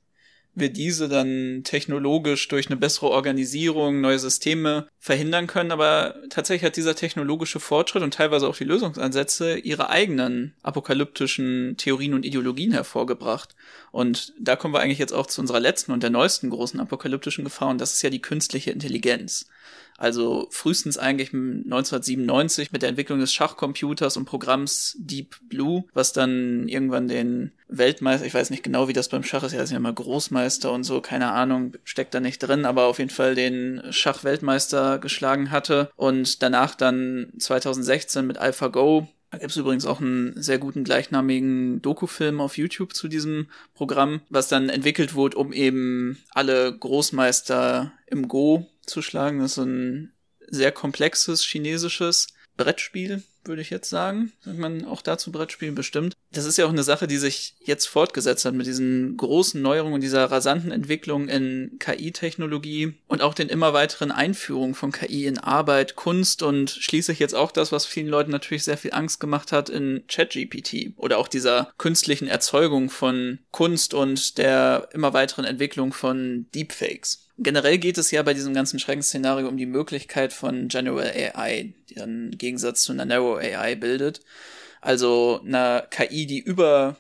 wir diese dann technologisch durch eine bessere Organisierung, neue Systeme verhindern können. Aber tatsächlich hat dieser technologische Fortschritt und teilweise auch die Lösungsansätze ihre eigenen apokalyptischen Theorien und Ideologien hervorgebracht. Und da kommen wir eigentlich jetzt auch zu unserer letzten und der neuesten großen apokalyptischen Gefahr und das ist ja die künstliche Intelligenz. Also frühestens eigentlich 1997 mit der Entwicklung des Schachcomputers und Programms Deep Blue, was dann irgendwann den Weltmeister, ich weiß nicht genau, wie das beim Schach ist, ja, ist ja immer Großmeister und so, keine Ahnung, steckt da nicht drin, aber auf jeden Fall den Schachweltmeister geschlagen hatte und danach dann 2016 mit AlphaGo da gibt es übrigens auch einen sehr guten gleichnamigen Dokufilm auf YouTube zu diesem Programm, was dann entwickelt wurde, um eben alle Großmeister im Go zu schlagen. Das ist ein sehr komplexes chinesisches Brettspiel, würde ich jetzt sagen. Sagt man auch dazu Brettspielen bestimmt. Das ist ja auch eine Sache, die sich jetzt fortgesetzt hat mit diesen großen Neuerungen dieser rasanten Entwicklung in KI-Technologie und auch den immer weiteren Einführungen von KI in Arbeit, Kunst und schließlich jetzt auch das, was vielen Leuten natürlich sehr viel Angst gemacht hat in ChatGPT oder auch dieser künstlichen Erzeugung von Kunst und der immer weiteren Entwicklung von Deepfakes. Generell geht es ja bei diesem ganzen Schreckensszenario um die Möglichkeit von General AI, die dann im Gegensatz zu einer Narrow AI bildet. Also einer KI, die über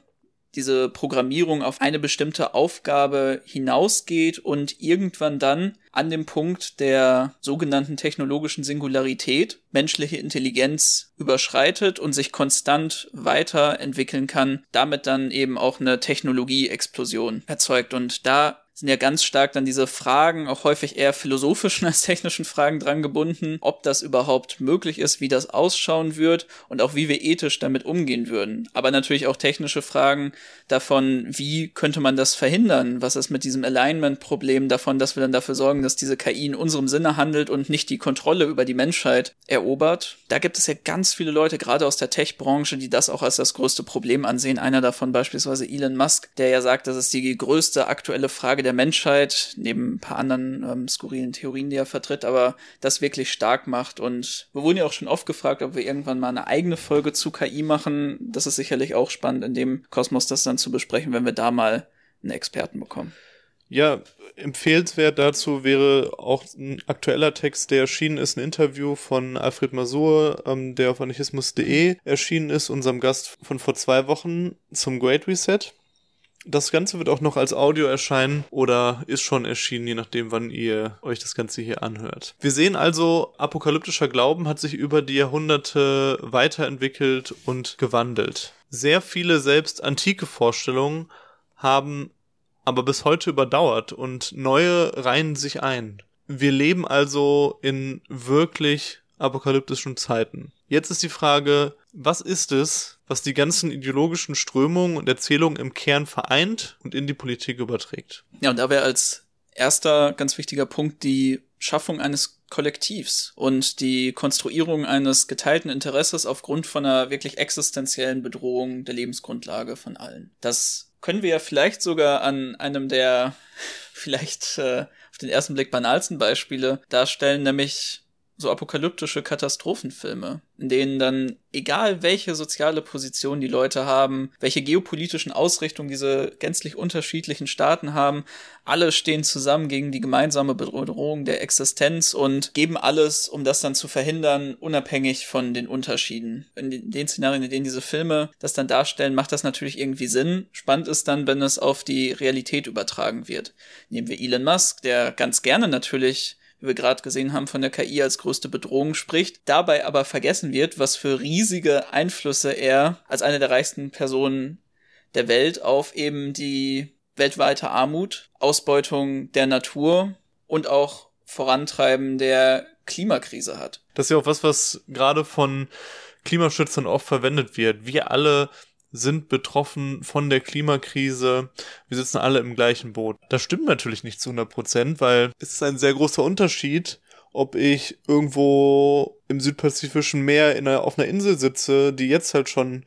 diese Programmierung auf eine bestimmte Aufgabe hinausgeht und irgendwann dann an dem Punkt der sogenannten technologischen Singularität menschliche Intelligenz überschreitet und sich konstant weiterentwickeln kann, damit dann eben auch eine Technologieexplosion erzeugt. Und da sind ja ganz stark dann diese Fragen, auch häufig eher philosophischen (laughs) als technischen Fragen dran gebunden, ob das überhaupt möglich ist, wie das ausschauen wird und auch wie wir ethisch damit umgehen würden. Aber natürlich auch technische Fragen davon, wie könnte man das verhindern? Was ist mit diesem Alignment-Problem davon, dass wir dann dafür sorgen, dass diese KI in unserem Sinne handelt und nicht die Kontrolle über die Menschheit erobert? Da gibt es ja ganz viele Leute, gerade aus der Tech-Branche, die das auch als das größte Problem ansehen. Einer davon beispielsweise Elon Musk, der ja sagt, das ist die größte aktuelle Frage Menschheit, neben ein paar anderen ähm, skurrilen Theorien, die er vertritt, aber das wirklich stark macht. Und wir wurden ja auch schon oft gefragt, ob wir irgendwann mal eine eigene Folge zu KI machen. Das ist sicherlich auch spannend, in dem Kosmos das dann zu besprechen, wenn wir da mal einen Experten bekommen. Ja, empfehlenswert dazu wäre auch ein aktueller Text, der erschienen ist, ein Interview von Alfred Masur, ähm, der auf anarchismus.de erschienen ist, unserem Gast von vor zwei Wochen zum Great Reset. Das Ganze wird auch noch als Audio erscheinen oder ist schon erschienen, je nachdem, wann ihr euch das Ganze hier anhört. Wir sehen also, apokalyptischer Glauben hat sich über die Jahrhunderte weiterentwickelt und gewandelt. Sehr viele selbst antike Vorstellungen haben aber bis heute überdauert und neue reihen sich ein. Wir leben also in wirklich apokalyptischen Zeiten. Jetzt ist die Frage, was ist es, was die ganzen ideologischen Strömungen und Erzählungen im Kern vereint und in die Politik überträgt? Ja, und da wäre als erster ganz wichtiger Punkt die Schaffung eines Kollektivs und die Konstruierung eines geteilten Interesses aufgrund von einer wirklich existenziellen Bedrohung der Lebensgrundlage von allen. Das können wir ja vielleicht sogar an einem der (laughs) vielleicht äh, auf den ersten Blick banalsten Beispiele darstellen, nämlich so apokalyptische Katastrophenfilme, in denen dann, egal welche soziale Position die Leute haben, welche geopolitischen Ausrichtungen diese gänzlich unterschiedlichen Staaten haben, alle stehen zusammen gegen die gemeinsame Bedrohung der Existenz und geben alles, um das dann zu verhindern, unabhängig von den Unterschieden. In den Szenarien, in denen diese Filme das dann darstellen, macht das natürlich irgendwie Sinn. Spannend ist dann, wenn es auf die Realität übertragen wird. Nehmen wir Elon Musk, der ganz gerne natürlich wie wir gerade gesehen haben, von der KI als größte Bedrohung spricht, dabei aber vergessen wird, was für riesige Einflüsse er als eine der reichsten Personen der Welt auf eben die weltweite Armut, Ausbeutung der Natur und auch Vorantreiben der Klimakrise hat. Das ist ja auch was, was gerade von Klimaschützern oft verwendet wird. Wir alle sind betroffen von der Klimakrise. Wir sitzen alle im gleichen Boot. Das stimmt natürlich nicht zu 100 Prozent, weil es ist ein sehr großer Unterschied, ob ich irgendwo im südpazifischen Meer in einer, auf einer Insel sitze, die jetzt halt schon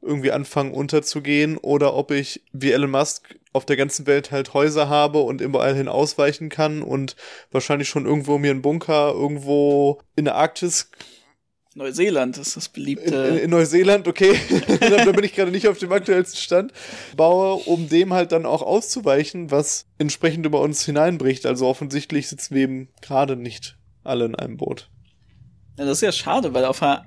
irgendwie anfangen unterzugehen, oder ob ich wie Elon Musk auf der ganzen Welt halt Häuser habe und überall hin ausweichen kann und wahrscheinlich schon irgendwo mir einen Bunker irgendwo in der Arktis Neuseeland ist das beliebte. In, in Neuseeland, okay. (laughs) da bin ich gerade nicht auf dem aktuellsten Stand. Baue, um dem halt dann auch auszuweichen, was entsprechend über uns hineinbricht. Also offensichtlich sitzen wir eben gerade nicht alle in einem Boot. Ja, das ist ja schade, weil auf der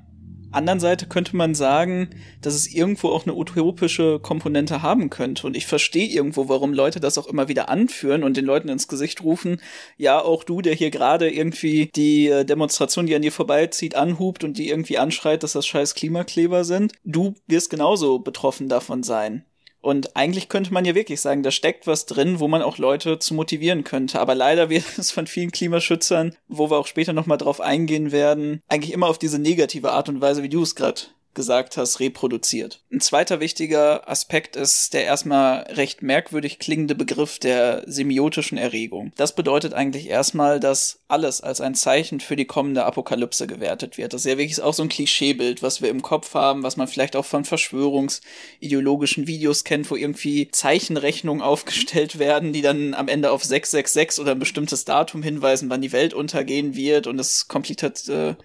anderen Seite könnte man sagen, dass es irgendwo auch eine utopische Komponente haben könnte. Und ich verstehe irgendwo, warum Leute das auch immer wieder anführen und den Leuten ins Gesicht rufen, ja, auch du, der hier gerade irgendwie die äh, Demonstration, die an dir vorbeizieht, anhubt und die irgendwie anschreit, dass das scheiß Klimakleber sind, du wirst genauso betroffen davon sein. Und eigentlich könnte man ja wirklich sagen, da steckt was drin, wo man auch Leute zu motivieren könnte. Aber leider (laughs) wird es von vielen Klimaschützern, wo wir auch später nochmal drauf eingehen werden, eigentlich immer auf diese negative Art und Weise, wie du es gerade gesagt hast, reproduziert. Ein zweiter wichtiger Aspekt ist der erstmal recht merkwürdig klingende Begriff der semiotischen Erregung. Das bedeutet eigentlich erstmal, dass alles als ein Zeichen für die kommende Apokalypse gewertet wird. Das ist ja wirklich auch so ein Klischeebild, was wir im Kopf haben, was man vielleicht auch von verschwörungsideologischen Videos kennt, wo irgendwie Zeichenrechnungen aufgestellt werden, die dann am Ende auf 666 oder ein bestimmtes Datum hinweisen, wann die Welt untergehen wird und es kompliziert äh,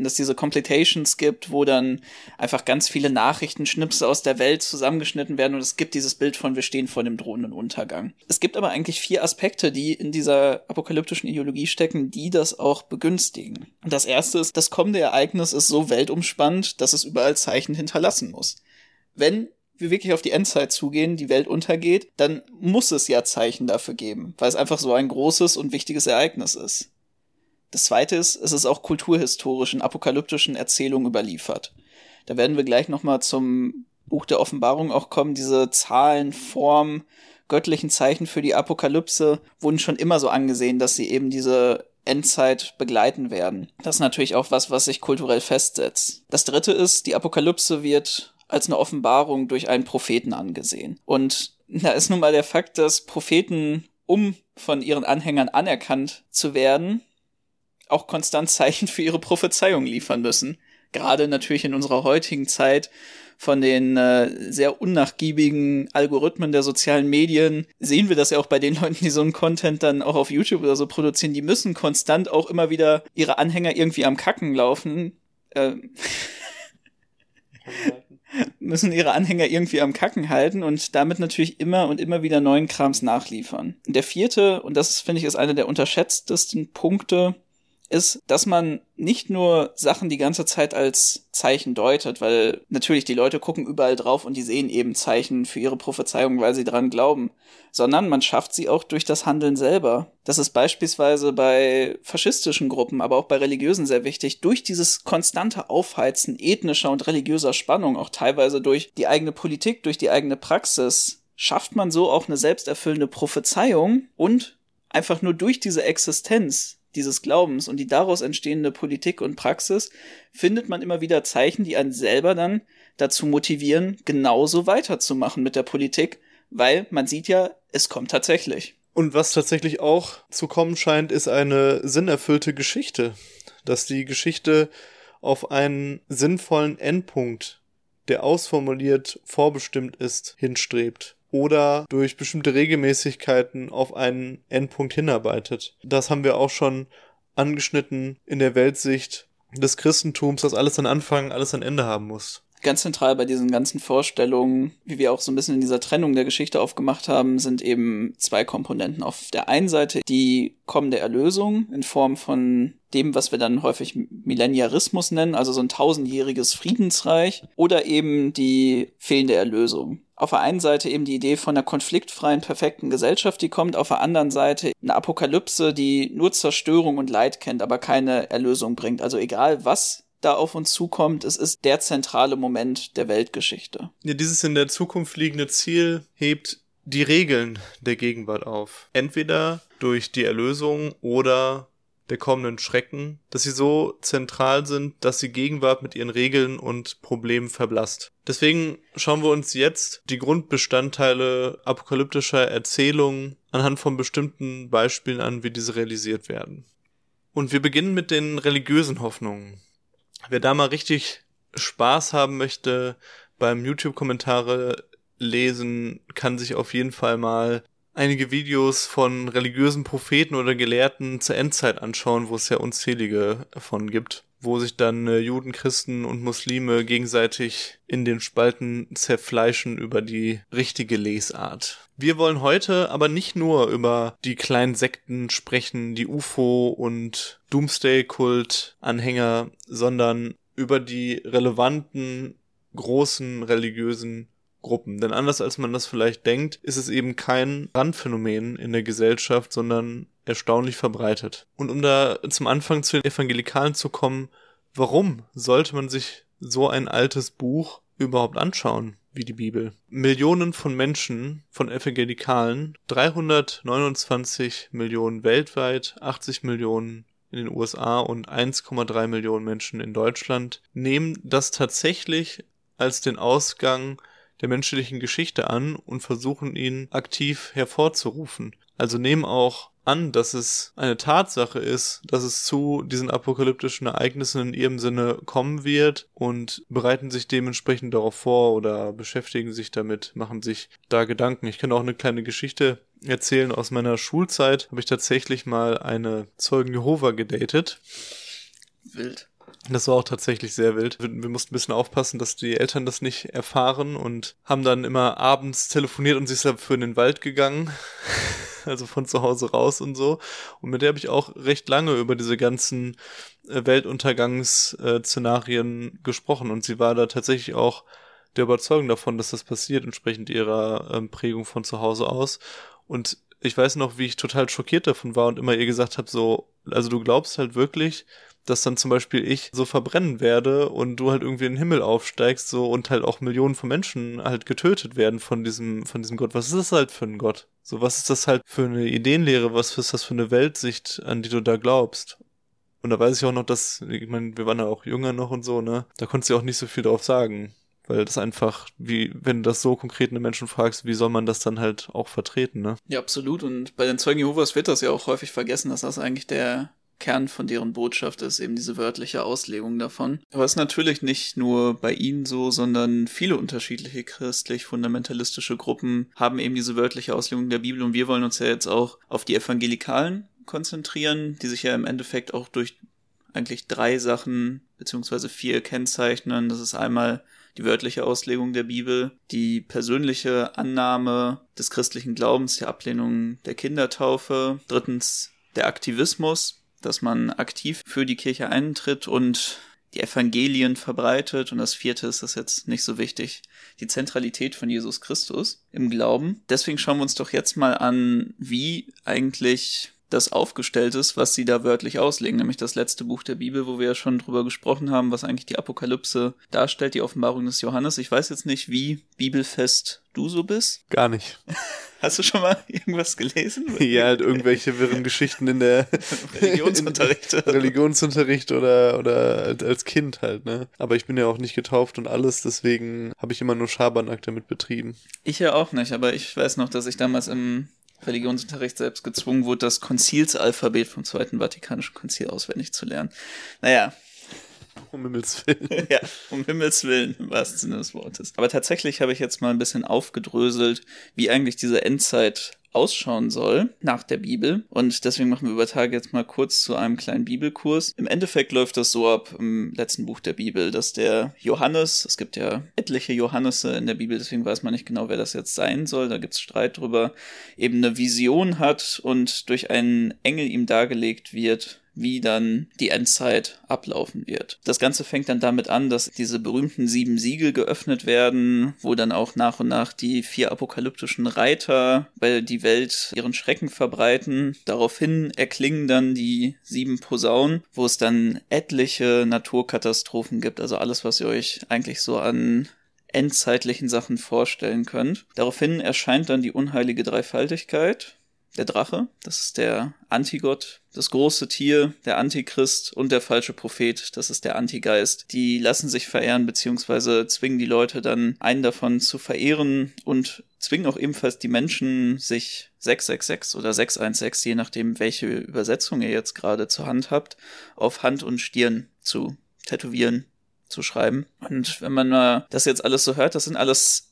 und es diese Completations gibt, wo dann einfach ganz viele Nachrichtenschnipsel aus der Welt zusammengeschnitten werden und es gibt dieses Bild von wir stehen vor dem drohenden Untergang. Es gibt aber eigentlich vier Aspekte, die in dieser apokalyptischen Ideologie stecken, die das auch begünstigen. Und das erste ist, das kommende Ereignis ist so weltumspannend, dass es überall Zeichen hinterlassen muss. Wenn wir wirklich auf die Endzeit zugehen, die Welt untergeht, dann muss es ja Zeichen dafür geben, weil es einfach so ein großes und wichtiges Ereignis ist. Das zweite ist, es ist auch kulturhistorischen, apokalyptischen Erzählungen überliefert. Da werden wir gleich nochmal zum Buch der Offenbarung auch kommen. Diese Zahlen, Form, göttlichen Zeichen für die Apokalypse wurden schon immer so angesehen, dass sie eben diese Endzeit begleiten werden. Das ist natürlich auch was, was sich kulturell festsetzt. Das dritte ist, die Apokalypse wird als eine Offenbarung durch einen Propheten angesehen. Und da ist nun mal der Fakt, dass Propheten, um von ihren Anhängern anerkannt zu werden, auch konstant Zeichen für ihre Prophezeiung liefern müssen. Gerade natürlich in unserer heutigen Zeit von den äh, sehr unnachgiebigen Algorithmen der sozialen Medien sehen wir das ja auch bei den Leuten, die so einen Content dann auch auf YouTube oder so produzieren. Die müssen konstant auch immer wieder ihre Anhänger irgendwie am Kacken laufen. Äh, (laughs) müssen ihre Anhänger irgendwie am Kacken halten und damit natürlich immer und immer wieder neuen Krams nachliefern. Der vierte, und das finde ich ist einer der unterschätztesten Punkte, ist, dass man nicht nur Sachen die ganze Zeit als Zeichen deutet, weil natürlich die Leute gucken überall drauf und die sehen eben Zeichen für ihre Prophezeiung, weil sie dran glauben, sondern man schafft sie auch durch das Handeln selber. Das ist beispielsweise bei faschistischen Gruppen, aber auch bei religiösen sehr wichtig, durch dieses konstante Aufheizen ethnischer und religiöser Spannung, auch teilweise durch die eigene Politik, durch die eigene Praxis, schafft man so auch eine selbsterfüllende Prophezeiung und einfach nur durch diese Existenz dieses Glaubens und die daraus entstehende Politik und Praxis findet man immer wieder Zeichen, die einen selber dann dazu motivieren, genauso weiterzumachen mit der Politik, weil man sieht ja, es kommt tatsächlich. Und was tatsächlich auch zu kommen scheint, ist eine sinnerfüllte Geschichte. Dass die Geschichte auf einen sinnvollen Endpunkt, der ausformuliert vorbestimmt ist, hinstrebt oder durch bestimmte Regelmäßigkeiten auf einen Endpunkt hinarbeitet. Das haben wir auch schon angeschnitten in der Weltsicht des Christentums, dass alles an Anfang, alles an Ende haben muss. Ganz zentral bei diesen ganzen Vorstellungen, wie wir auch so ein bisschen in dieser Trennung der Geschichte aufgemacht haben, sind eben zwei Komponenten. Auf der einen Seite die kommende Erlösung in Form von dem, was wir dann häufig Millenniarismus nennen, also so ein tausendjähriges Friedensreich, oder eben die fehlende Erlösung auf der einen Seite eben die Idee von einer konfliktfreien, perfekten Gesellschaft, die kommt, auf der anderen Seite eine Apokalypse, die nur Zerstörung und Leid kennt, aber keine Erlösung bringt. Also egal was da auf uns zukommt, es ist der zentrale Moment der Weltgeschichte. Ja, dieses in der Zukunft liegende Ziel hebt die Regeln der Gegenwart auf. Entweder durch die Erlösung oder der kommenden Schrecken, dass sie so zentral sind, dass die Gegenwart mit ihren Regeln und Problemen verblasst. Deswegen schauen wir uns jetzt die Grundbestandteile apokalyptischer Erzählungen anhand von bestimmten Beispielen an, wie diese realisiert werden. Und wir beginnen mit den religiösen Hoffnungen. Wer da mal richtig Spaß haben möchte beim YouTube-Kommentare lesen, kann sich auf jeden Fall mal einige Videos von religiösen Propheten oder Gelehrten zur Endzeit anschauen, wo es ja unzählige von gibt, wo sich dann äh, Juden, Christen und Muslime gegenseitig in den Spalten zerfleischen über die richtige Lesart. Wir wollen heute aber nicht nur über die kleinen Sekten sprechen, die UFO und Doomsday-Kult-Anhänger, sondern über die relevanten großen religiösen Gruppen. Denn anders als man das vielleicht denkt, ist es eben kein Randphänomen in der Gesellschaft, sondern erstaunlich verbreitet. Und um da zum Anfang zu den Evangelikalen zu kommen, warum sollte man sich so ein altes Buch überhaupt anschauen? Wie die Bibel. Millionen von Menschen, von Evangelikalen, 329 Millionen weltweit, 80 Millionen in den USA und 1,3 Millionen Menschen in Deutschland, nehmen das tatsächlich als den Ausgang der menschlichen Geschichte an und versuchen ihn aktiv hervorzurufen. Also nehmen auch an, dass es eine Tatsache ist, dass es zu diesen apokalyptischen Ereignissen in ihrem Sinne kommen wird und bereiten sich dementsprechend darauf vor oder beschäftigen sich damit, machen sich da Gedanken. Ich kann auch eine kleine Geschichte erzählen aus meiner Schulzeit. Habe ich tatsächlich mal eine Zeugen Jehova gedatet. Wild. Das war auch tatsächlich sehr wild. Wir, wir, mussten ein bisschen aufpassen, dass die Eltern das nicht erfahren und haben dann immer abends telefoniert und sich dafür in den Wald gegangen. (laughs) also von zu Hause raus und so. Und mit der habe ich auch recht lange über diese ganzen äh, Weltuntergangsszenarien gesprochen. Und sie war da tatsächlich auch der Überzeugung davon, dass das passiert, entsprechend ihrer ähm, Prägung von zu Hause aus. Und ich weiß noch, wie ich total schockiert davon war und immer ihr gesagt habe, so, also du glaubst halt wirklich, dass dann zum Beispiel ich so verbrennen werde und du halt irgendwie in den Himmel aufsteigst so und halt auch Millionen von Menschen halt getötet werden von diesem von diesem Gott. Was ist das halt für ein Gott? So was ist das halt für eine Ideenlehre? Was ist das für eine Weltsicht, an die du da glaubst? Und da weiß ich auch noch, dass ich meine, wir waren ja auch jünger noch und so, ne? Da konntest du auch nicht so viel drauf sagen weil das einfach, wie, wenn du das so konkret eine Menschen fragst, wie soll man das dann halt auch vertreten, ne? Ja, absolut. Und bei den Zeugen Jehovas wird das ja auch häufig vergessen, dass das eigentlich der Kern von deren Botschaft ist, eben diese wörtliche Auslegung davon. Aber es ist natürlich nicht nur bei ihnen so, sondern viele unterschiedliche christlich-fundamentalistische Gruppen haben eben diese wörtliche Auslegung der Bibel und wir wollen uns ja jetzt auch auf die Evangelikalen konzentrieren, die sich ja im Endeffekt auch durch eigentlich drei Sachen beziehungsweise vier kennzeichnen. Das ist einmal die wörtliche Auslegung der Bibel, die persönliche Annahme des christlichen Glaubens, die Ablehnung der Kindertaufe, drittens der Aktivismus, dass man aktiv für die Kirche eintritt und die Evangelien verbreitet. Und das vierte ist das jetzt nicht so wichtig. Die Zentralität von Jesus Christus im Glauben. Deswegen schauen wir uns doch jetzt mal an, wie eigentlich das aufgestellt ist, was sie da wörtlich auslegen, nämlich das letzte Buch der Bibel, wo wir ja schon drüber gesprochen haben, was eigentlich die Apokalypse darstellt, die Offenbarung des Johannes. Ich weiß jetzt nicht, wie bibelfest du so bist. Gar nicht. (laughs) Hast du schon mal irgendwas gelesen? (laughs) ja, halt irgendwelche wirren Geschichten in der (laughs) Religionsunterricht. In Religionsunterricht oder, oder als Kind halt, ne? Aber ich bin ja auch nicht getauft und alles, deswegen habe ich immer nur Schabernack damit betrieben. Ich ja auch nicht, aber ich weiß noch, dass ich damals im Religionsunterricht selbst gezwungen wurde, das Konzilsalphabet vom Zweiten Vatikanischen Konzil auswendig zu lernen. Naja. Um Himmels Willen. (laughs) ja, um Himmels Willen, im wahrsten Sinne des Wortes. Aber tatsächlich habe ich jetzt mal ein bisschen aufgedröselt, wie eigentlich diese Endzeit ausschauen soll nach der Bibel. Und deswegen machen wir über Tage jetzt mal kurz zu einem kleinen Bibelkurs. Im Endeffekt läuft das so ab im letzten Buch der Bibel, dass der Johannes, es gibt ja etliche Johannese in der Bibel, deswegen weiß man nicht genau, wer das jetzt sein soll, da gibt es Streit drüber, eben eine Vision hat und durch einen Engel ihm dargelegt wird, wie dann die Endzeit ablaufen wird. Das Ganze fängt dann damit an, dass diese berühmten sieben Siegel geöffnet werden, wo dann auch nach und nach die vier apokalyptischen Reiter bei die Welt ihren Schrecken verbreiten. Daraufhin erklingen dann die sieben Posaunen, wo es dann etliche Naturkatastrophen gibt, also alles, was ihr euch eigentlich so an endzeitlichen Sachen vorstellen könnt. Daraufhin erscheint dann die unheilige Dreifaltigkeit, der Drache, das ist der Antigott, das große Tier, der Antichrist und der falsche Prophet, das ist der Antigeist. Die lassen sich verehren, beziehungsweise zwingen die Leute dann, einen davon zu verehren und zwingen auch ebenfalls die Menschen, sich 666 oder 616, je nachdem, welche Übersetzung ihr jetzt gerade zur Hand habt, auf Hand und Stirn zu tätowieren, zu schreiben. Und wenn man mal das jetzt alles so hört, das sind alles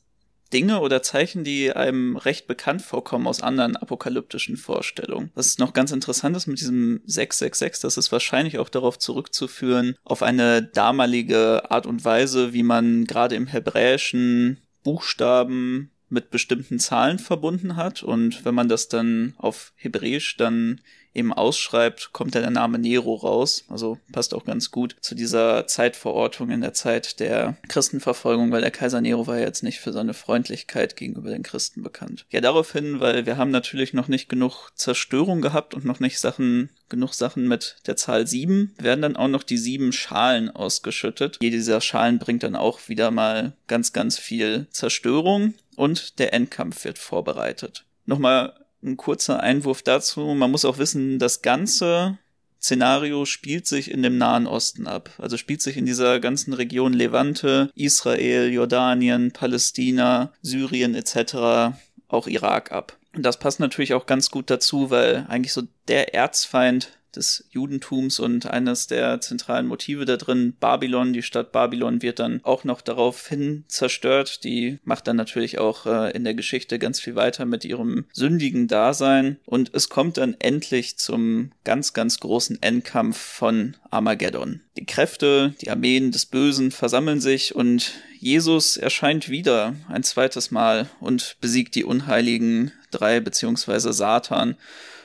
Dinge oder Zeichen, die einem recht bekannt vorkommen aus anderen apokalyptischen Vorstellungen. Was noch ganz interessant ist mit diesem 666, das ist wahrscheinlich auch darauf zurückzuführen, auf eine damalige Art und Weise, wie man gerade im Hebräischen Buchstaben mit bestimmten Zahlen verbunden hat und wenn man das dann auf Hebräisch dann eben ausschreibt, kommt dann der Name Nero raus. Also passt auch ganz gut zu dieser Zeitverortung in der Zeit der Christenverfolgung, weil der Kaiser Nero war ja jetzt nicht für seine Freundlichkeit gegenüber den Christen bekannt. Ja, daraufhin, weil wir haben natürlich noch nicht genug Zerstörung gehabt und noch nicht Sachen, genug Sachen mit der Zahl sieben, werden dann auch noch die sieben Schalen ausgeschüttet. Jede dieser Schalen bringt dann auch wieder mal ganz, ganz viel Zerstörung und der Endkampf wird vorbereitet. Nochmal ein kurzer Einwurf dazu. Man muss auch wissen, das ganze Szenario spielt sich in dem Nahen Osten ab. Also spielt sich in dieser ganzen Region Levante, Israel, Jordanien, Palästina, Syrien etc., auch Irak ab. Und das passt natürlich auch ganz gut dazu, weil eigentlich so der Erzfeind des Judentums und eines der zentralen Motive da drin, Babylon, die Stadt Babylon wird dann auch noch daraufhin zerstört. Die macht dann natürlich auch äh, in der Geschichte ganz viel weiter mit ihrem sündigen Dasein und es kommt dann endlich zum ganz, ganz großen Endkampf von Armageddon. Die Kräfte, die Armeen des Bösen versammeln sich und Jesus erscheint wieder ein zweites Mal und besiegt die unheiligen drei beziehungsweise Satan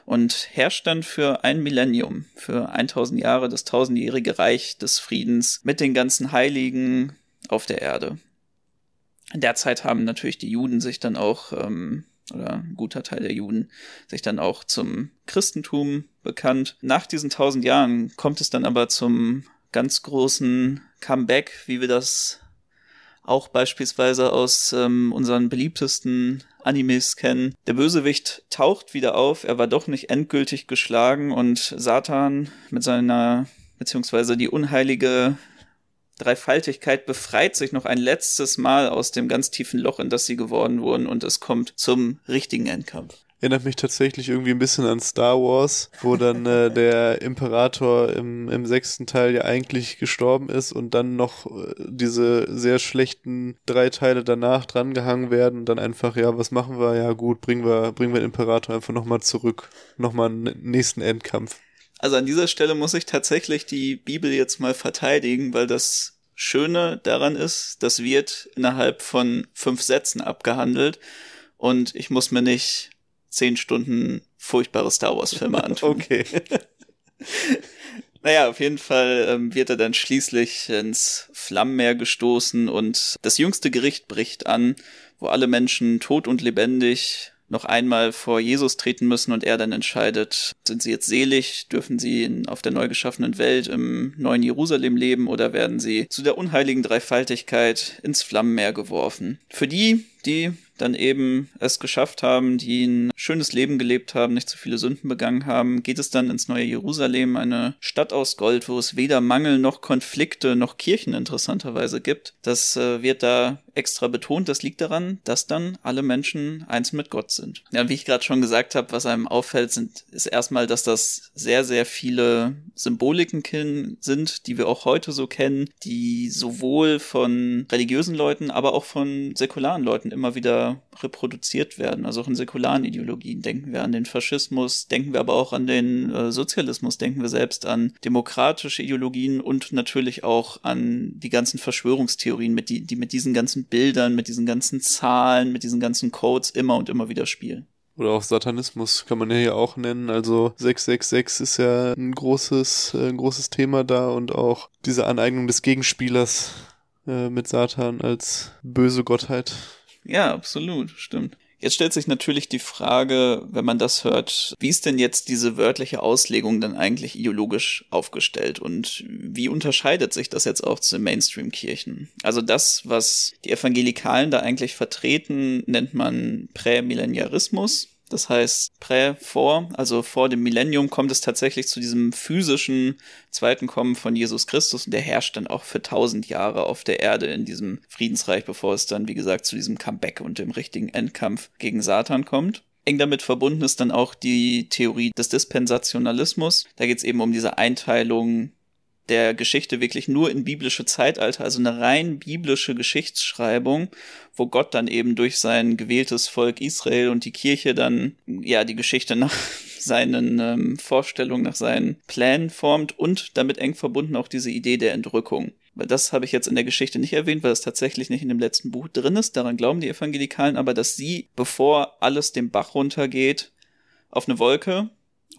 und herrscht dann für ein Millennium, für 1000 Jahre das tausendjährige Reich des Friedens mit den ganzen Heiligen auf der Erde. In der Zeit haben natürlich die Juden sich dann auch, ähm, oder ein guter Teil der Juden, sich dann auch zum Christentum bekannt. Nach diesen tausend Jahren kommt es dann aber zum ganz großen Comeback, wie wir das auch beispielsweise aus ähm, unseren beliebtesten Animes kennen. Der Bösewicht taucht wieder auf, er war doch nicht endgültig geschlagen und Satan mit seiner, beziehungsweise die unheilige Dreifaltigkeit befreit sich noch ein letztes Mal aus dem ganz tiefen Loch, in das sie geworden wurden und es kommt zum richtigen Endkampf erinnert mich tatsächlich irgendwie ein bisschen an Star Wars, wo dann äh, (laughs) der Imperator im, im sechsten Teil ja eigentlich gestorben ist und dann noch äh, diese sehr schlechten drei Teile danach drangehangen werden und dann einfach, ja, was machen wir? Ja gut, bringen wir, bringen wir den Imperator einfach nochmal zurück. Nochmal einen nächsten Endkampf. Also an dieser Stelle muss ich tatsächlich die Bibel jetzt mal verteidigen, weil das Schöne daran ist, das wird innerhalb von fünf Sätzen abgehandelt und ich muss mir nicht zehn Stunden furchtbare Star Wars-Filme (laughs) antun. okay. (laughs) Naja, auf jeden Fall ähm, wird er dann schließlich ins Flammenmeer gestoßen und das jüngste Gericht bricht an, wo alle Menschen tot und lebendig noch einmal vor Jesus treten müssen und er dann entscheidet, sind sie jetzt selig, dürfen sie in, auf der neu geschaffenen Welt im neuen Jerusalem leben oder werden sie zu der unheiligen Dreifaltigkeit ins Flammenmeer geworfen. Für die, die dann eben es geschafft haben, die ein schönes Leben gelebt haben, nicht zu viele Sünden begangen haben, geht es dann ins neue Jerusalem, eine Stadt aus Gold, wo es weder Mangel noch Konflikte noch Kirchen interessanterweise gibt. Das äh, wird da extra betont. Das liegt daran, dass dann alle Menschen eins mit Gott sind. Ja, wie ich gerade schon gesagt habe, was einem auffällt, sind, ist erstmal, dass das sehr, sehr viele Symboliken sind, die wir auch heute so kennen, die sowohl von religiösen Leuten, aber auch von säkularen Leuten immer wieder reproduziert werden. Also auch in säkularen Ideologien denken wir an den Faschismus, denken wir aber auch an den äh, Sozialismus, denken wir selbst an demokratische Ideologien und natürlich auch an die ganzen Verschwörungstheorien, mit die, die mit diesen ganzen Bildern, mit diesen ganzen Zahlen, mit diesen ganzen Codes immer und immer wieder spielen. Oder auch Satanismus kann man ja hier auch nennen. Also 666 ist ja ein großes, äh, ein großes Thema da und auch diese Aneignung des Gegenspielers äh, mit Satan als böse Gottheit. Ja, absolut, stimmt. Jetzt stellt sich natürlich die Frage, wenn man das hört, wie ist denn jetzt diese wörtliche Auslegung dann eigentlich ideologisch aufgestellt und wie unterscheidet sich das jetzt auch zu den Mainstream-Kirchen? Also das, was die Evangelikalen da eigentlich vertreten, nennt man Prämillenniarismus. Das heißt, prä vor, also vor dem Millennium kommt es tatsächlich zu diesem physischen zweiten Kommen von Jesus Christus und der herrscht dann auch für tausend Jahre auf der Erde in diesem Friedensreich, bevor es dann, wie gesagt, zu diesem Comeback und dem richtigen Endkampf gegen Satan kommt. Eng damit verbunden ist dann auch die Theorie des Dispensationalismus. Da geht es eben um diese Einteilung der Geschichte wirklich nur in biblische Zeitalter, also eine rein biblische Geschichtsschreibung, wo Gott dann eben durch sein gewähltes Volk Israel und die Kirche dann ja die Geschichte nach (laughs) seinen ähm, Vorstellungen, nach seinen Plänen formt und damit eng verbunden auch diese Idee der Entrückung. das habe ich jetzt in der Geschichte nicht erwähnt, weil es tatsächlich nicht in dem letzten Buch drin ist, daran glauben die Evangelikalen, aber dass sie, bevor alles den Bach runtergeht, auf eine Wolke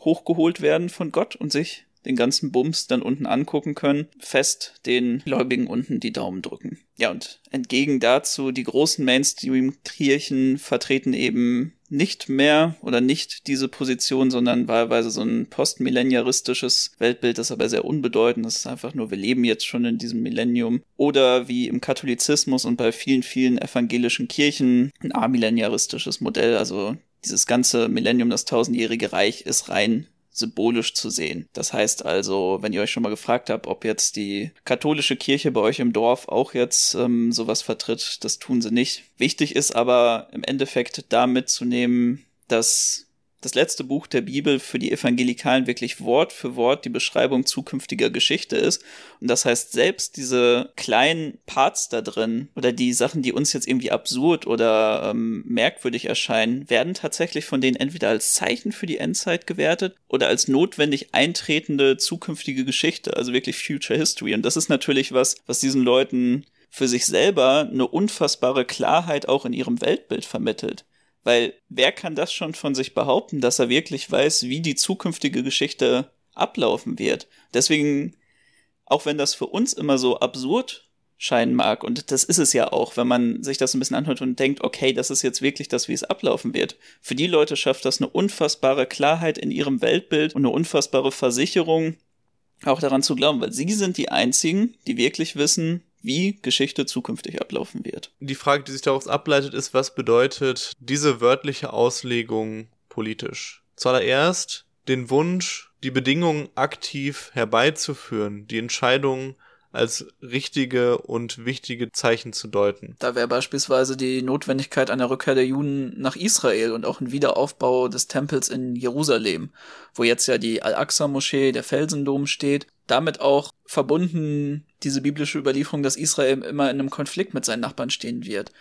hochgeholt werden von Gott und sich den ganzen Bums dann unten angucken können, fest den Gläubigen unten die Daumen drücken. Ja, und entgegen dazu, die großen Mainstream-Kirchen vertreten eben nicht mehr oder nicht diese Position, sondern wahlweise so ein postmillenniaristisches Weltbild, das aber sehr unbedeutend ist. einfach nur, wir leben jetzt schon in diesem Millennium. Oder wie im Katholizismus und bei vielen, vielen evangelischen Kirchen ein amillenniaristisches Modell. Also dieses ganze Millennium, das tausendjährige Reich, ist rein symbolisch zu sehen. Das heißt also, wenn ihr euch schon mal gefragt habt, ob jetzt die katholische Kirche bei euch im Dorf auch jetzt ähm, sowas vertritt, das tun sie nicht. Wichtig ist aber im Endeffekt da mitzunehmen, dass das letzte Buch der Bibel für die Evangelikalen wirklich Wort für Wort die Beschreibung zukünftiger Geschichte ist. Und das heißt, selbst diese kleinen Parts da drin oder die Sachen, die uns jetzt irgendwie absurd oder ähm, merkwürdig erscheinen, werden tatsächlich von denen entweder als Zeichen für die Endzeit gewertet oder als notwendig eintretende zukünftige Geschichte, also wirklich Future History. Und das ist natürlich was, was diesen Leuten für sich selber eine unfassbare Klarheit auch in ihrem Weltbild vermittelt. Weil wer kann das schon von sich behaupten, dass er wirklich weiß, wie die zukünftige Geschichte ablaufen wird? Deswegen, auch wenn das für uns immer so absurd scheinen mag, und das ist es ja auch, wenn man sich das ein bisschen anhört und denkt, okay, das ist jetzt wirklich das, wie es ablaufen wird. Für die Leute schafft das eine unfassbare Klarheit in ihrem Weltbild und eine unfassbare Versicherung, auch daran zu glauben, weil sie sind die einzigen, die wirklich wissen, wie Geschichte zukünftig ablaufen wird. Die Frage, die sich daraus ableitet, ist, was bedeutet diese wörtliche Auslegung politisch? Zuallererst den Wunsch, die Bedingungen aktiv herbeizuführen, die Entscheidungen als richtige und wichtige Zeichen zu deuten. Da wäre beispielsweise die Notwendigkeit einer Rückkehr der Juden nach Israel und auch ein Wiederaufbau des Tempels in Jerusalem, wo jetzt ja die Al-Aqsa-Moschee, der Felsendom steht. Damit auch verbunden diese biblische Überlieferung, dass Israel immer in einem Konflikt mit seinen Nachbarn stehen wird.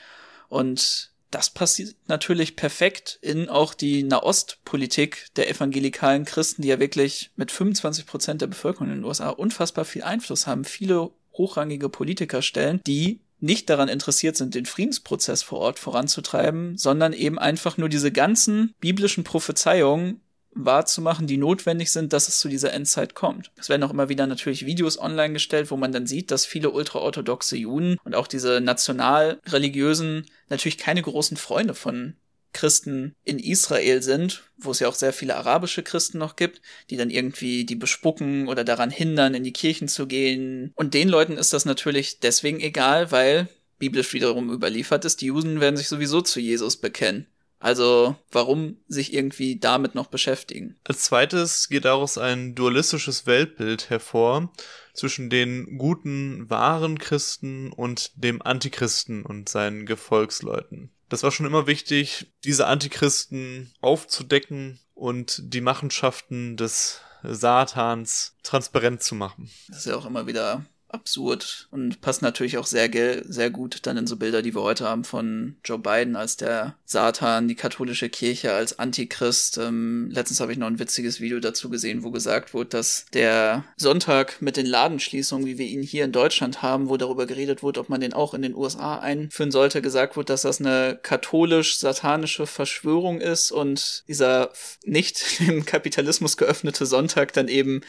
Und das passiert natürlich perfekt in auch die Nahostpolitik der evangelikalen Christen, die ja wirklich mit 25 Prozent der Bevölkerung in den USA unfassbar viel Einfluss haben, viele hochrangige Politiker stellen, die nicht daran interessiert sind, den Friedensprozess vor Ort voranzutreiben, sondern eben einfach nur diese ganzen biblischen Prophezeiungen wahrzumachen, die notwendig sind, dass es zu dieser Endzeit kommt. Es werden auch immer wieder natürlich Videos online gestellt, wo man dann sieht, dass viele ultraorthodoxe Juden und auch diese nationalreligiösen natürlich keine großen Freunde von Christen in Israel sind, wo es ja auch sehr viele arabische Christen noch gibt, die dann irgendwie die bespucken oder daran hindern, in die Kirchen zu gehen. Und den Leuten ist das natürlich deswegen egal, weil biblisch wiederum überliefert ist, die Juden werden sich sowieso zu Jesus bekennen. Also warum sich irgendwie damit noch beschäftigen? Als zweites geht daraus ein dualistisches Weltbild hervor zwischen den guten, wahren Christen und dem Antichristen und seinen Gefolgsleuten. Das war schon immer wichtig, diese Antichristen aufzudecken und die Machenschaften des Satans transparent zu machen. Das ist ja auch immer wieder absurd und passt natürlich auch sehr, sehr gut dann in so Bilder, die wir heute haben von Joe Biden als der Satan, die katholische Kirche als Antichrist. Ähm, letztens habe ich noch ein witziges Video dazu gesehen, wo gesagt wurde, dass der Sonntag mit den Ladenschließungen, wie wir ihn hier in Deutschland haben, wo darüber geredet wurde, ob man den auch in den USA einführen sollte, gesagt wurde, dass das eine katholisch-satanische Verschwörung ist und dieser nicht (laughs) im Kapitalismus geöffnete Sonntag dann eben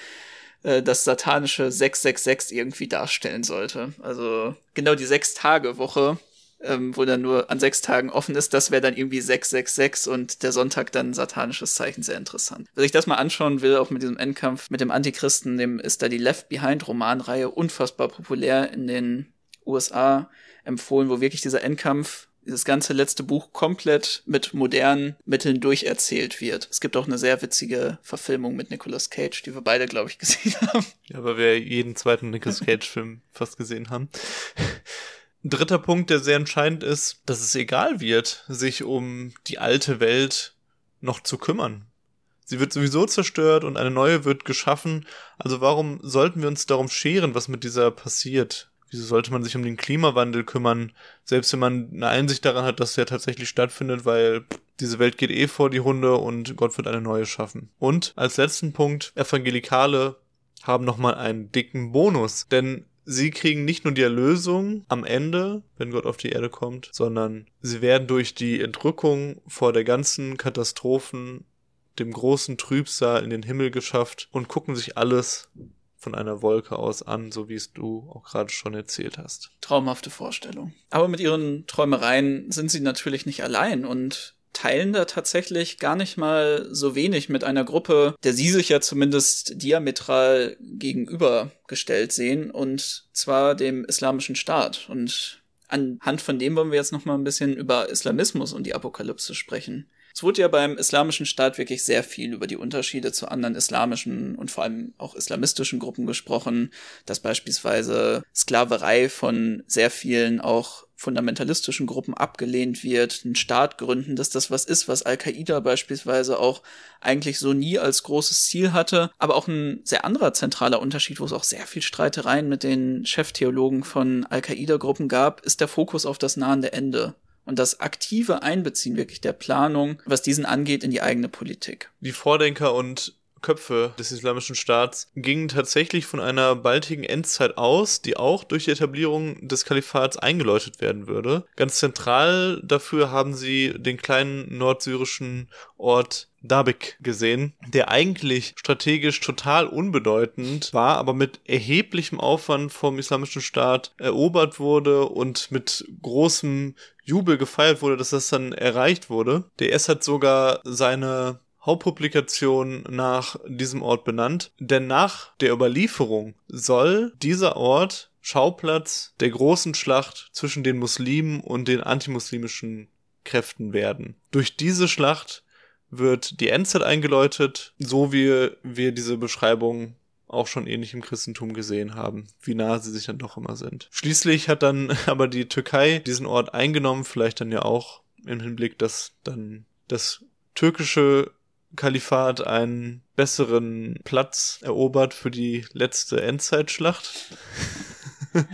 äh, das satanische 666 irgendwie darstellen sollte. Also genau die Sechs-Tage-Woche, ähm, wo dann nur an sechs Tagen offen ist, das wäre dann irgendwie 666 und der Sonntag dann ein satanisches Zeichen, sehr interessant. Wer sich das mal anschauen will, auch mit diesem Endkampf mit dem Antichristen, dem ist da die Left Behind Romanreihe unfassbar populär in den USA empfohlen, wo wirklich dieser Endkampf dieses ganze letzte Buch komplett mit modernen Mitteln durcherzählt wird. Es gibt auch eine sehr witzige Verfilmung mit Nicolas Cage, die wir beide, glaube ich, (laughs) gesehen haben. Ja, weil wir jeden zweiten Nicolas Cage-Film fast gesehen haben. Dritter Punkt, der sehr entscheidend ist, dass es egal wird, sich um die alte Welt noch zu kümmern. Sie wird sowieso zerstört und eine neue wird geschaffen. Also warum sollten wir uns darum scheren, was mit dieser passiert? Wieso sollte man sich um den Klimawandel kümmern, selbst wenn man eine Einsicht daran hat, dass der tatsächlich stattfindet, weil diese Welt geht eh vor die Hunde und Gott wird eine neue schaffen. Und als letzten Punkt, Evangelikale haben nochmal einen dicken Bonus, denn sie kriegen nicht nur die Erlösung am Ende, wenn Gott auf die Erde kommt, sondern sie werden durch die Entrückung vor der ganzen Katastrophen, dem großen Trübsal in den Himmel geschafft und gucken sich alles von einer Wolke aus an, so wie es du auch gerade schon erzählt hast. Traumhafte Vorstellung. Aber mit ihren Träumereien sind sie natürlich nicht allein und teilen da tatsächlich gar nicht mal so wenig mit einer Gruppe, der sie sich ja zumindest diametral gegenübergestellt sehen, und zwar dem Islamischen Staat. Und anhand von dem wollen wir jetzt noch mal ein bisschen über Islamismus und die Apokalypse sprechen. Es wurde ja beim Islamischen Staat wirklich sehr viel über die Unterschiede zu anderen islamischen und vor allem auch islamistischen Gruppen gesprochen, dass beispielsweise Sklaverei von sehr vielen auch fundamentalistischen Gruppen abgelehnt wird, einen Staat gründen, dass das was ist, was Al-Qaida beispielsweise auch eigentlich so nie als großes Ziel hatte, aber auch ein sehr anderer zentraler Unterschied, wo es auch sehr viel Streitereien mit den Cheftheologen von Al-Qaida-Gruppen gab, ist der Fokus auf das nahende Ende und das aktive Einbeziehen wirklich der Planung, was diesen angeht, in die eigene Politik. Die Vordenker und Köpfe des Islamischen Staats gingen tatsächlich von einer baldigen Endzeit aus, die auch durch die Etablierung des Kalifats eingeläutet werden würde. Ganz zentral dafür haben sie den kleinen nordsyrischen Ort Dabik gesehen, der eigentlich strategisch total unbedeutend war, aber mit erheblichem Aufwand vom Islamischen Staat erobert wurde und mit großem Jubel gefeiert wurde, dass das dann erreicht wurde. Der S hat sogar seine Hauptpublikation nach diesem Ort benannt, denn nach der Überlieferung soll dieser Ort Schauplatz der großen Schlacht zwischen den Muslimen und den antimuslimischen Kräften werden. Durch diese Schlacht wird die Endzeit eingeläutet, so wie wir diese Beschreibung auch schon ähnlich im Christentum gesehen haben, wie nah sie sich dann doch immer sind. Schließlich hat dann (laughs) aber die Türkei diesen Ort eingenommen, vielleicht dann ja auch im Hinblick, dass dann das türkische Kalifat einen besseren Platz erobert für die letzte Endzeitschlacht. (laughs)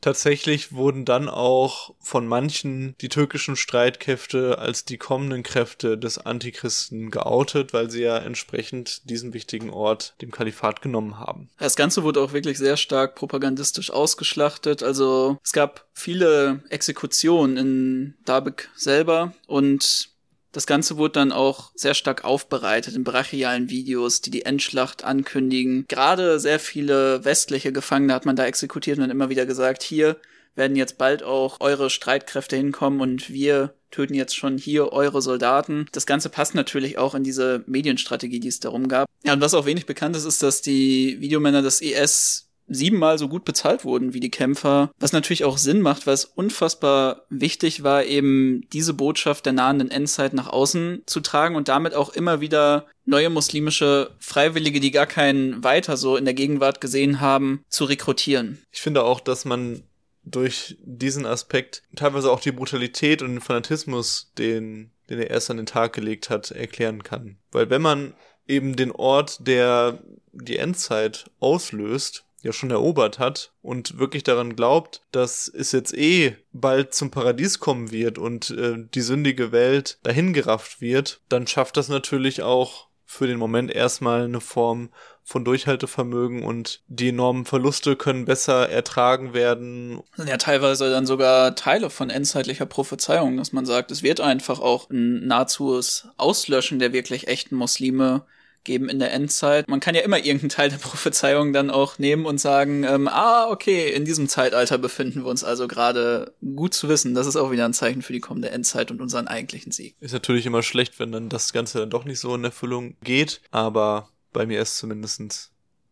Tatsächlich wurden dann auch von manchen die türkischen Streitkräfte als die kommenden Kräfte des Antichristen geoutet, weil sie ja entsprechend diesen wichtigen Ort dem Kalifat genommen haben. Das Ganze wurde auch wirklich sehr stark propagandistisch ausgeschlachtet. Also es gab viele Exekutionen in Dabek selber und das Ganze wurde dann auch sehr stark aufbereitet in brachialen Videos, die die Endschlacht ankündigen. Gerade sehr viele westliche Gefangene hat man da exekutiert und dann immer wieder gesagt, hier werden jetzt bald auch eure Streitkräfte hinkommen und wir töten jetzt schon hier eure Soldaten. Das Ganze passt natürlich auch in diese Medienstrategie, die es darum gab. Ja, und was auch wenig bekannt ist, ist, dass die Videomänner des IS siebenmal so gut bezahlt wurden wie die Kämpfer, was natürlich auch Sinn macht, weil es unfassbar wichtig war, eben diese Botschaft der nahenden Endzeit nach außen zu tragen und damit auch immer wieder neue muslimische Freiwillige, die gar keinen weiter so in der Gegenwart gesehen haben, zu rekrutieren. Ich finde auch, dass man durch diesen Aspekt teilweise auch die Brutalität und den Fanatismus, den, den er erst an den Tag gelegt hat, erklären kann. Weil wenn man eben den Ort, der die Endzeit auslöst, ja schon erobert hat und wirklich daran glaubt, dass es jetzt eh bald zum Paradies kommen wird und äh, die sündige Welt dahingerafft wird, dann schafft das natürlich auch für den Moment erstmal eine Form von Durchhaltevermögen und die enormen Verluste können besser ertragen werden. Ja, teilweise dann sogar Teile von endzeitlicher Prophezeiung, dass man sagt, es wird einfach auch ein nahezus Auslöschen der wirklich echten Muslime geben in der Endzeit. Man kann ja immer irgendeinen Teil der (laughs) Prophezeiung dann auch nehmen und sagen, ähm, ah, okay, in diesem Zeitalter befinden wir uns also gerade gut zu wissen. Das ist auch wieder ein Zeichen für die kommende Endzeit und unseren eigentlichen Sieg. Ist natürlich immer schlecht, wenn dann das Ganze dann doch nicht so in Erfüllung geht, aber bei mir ist zumindestens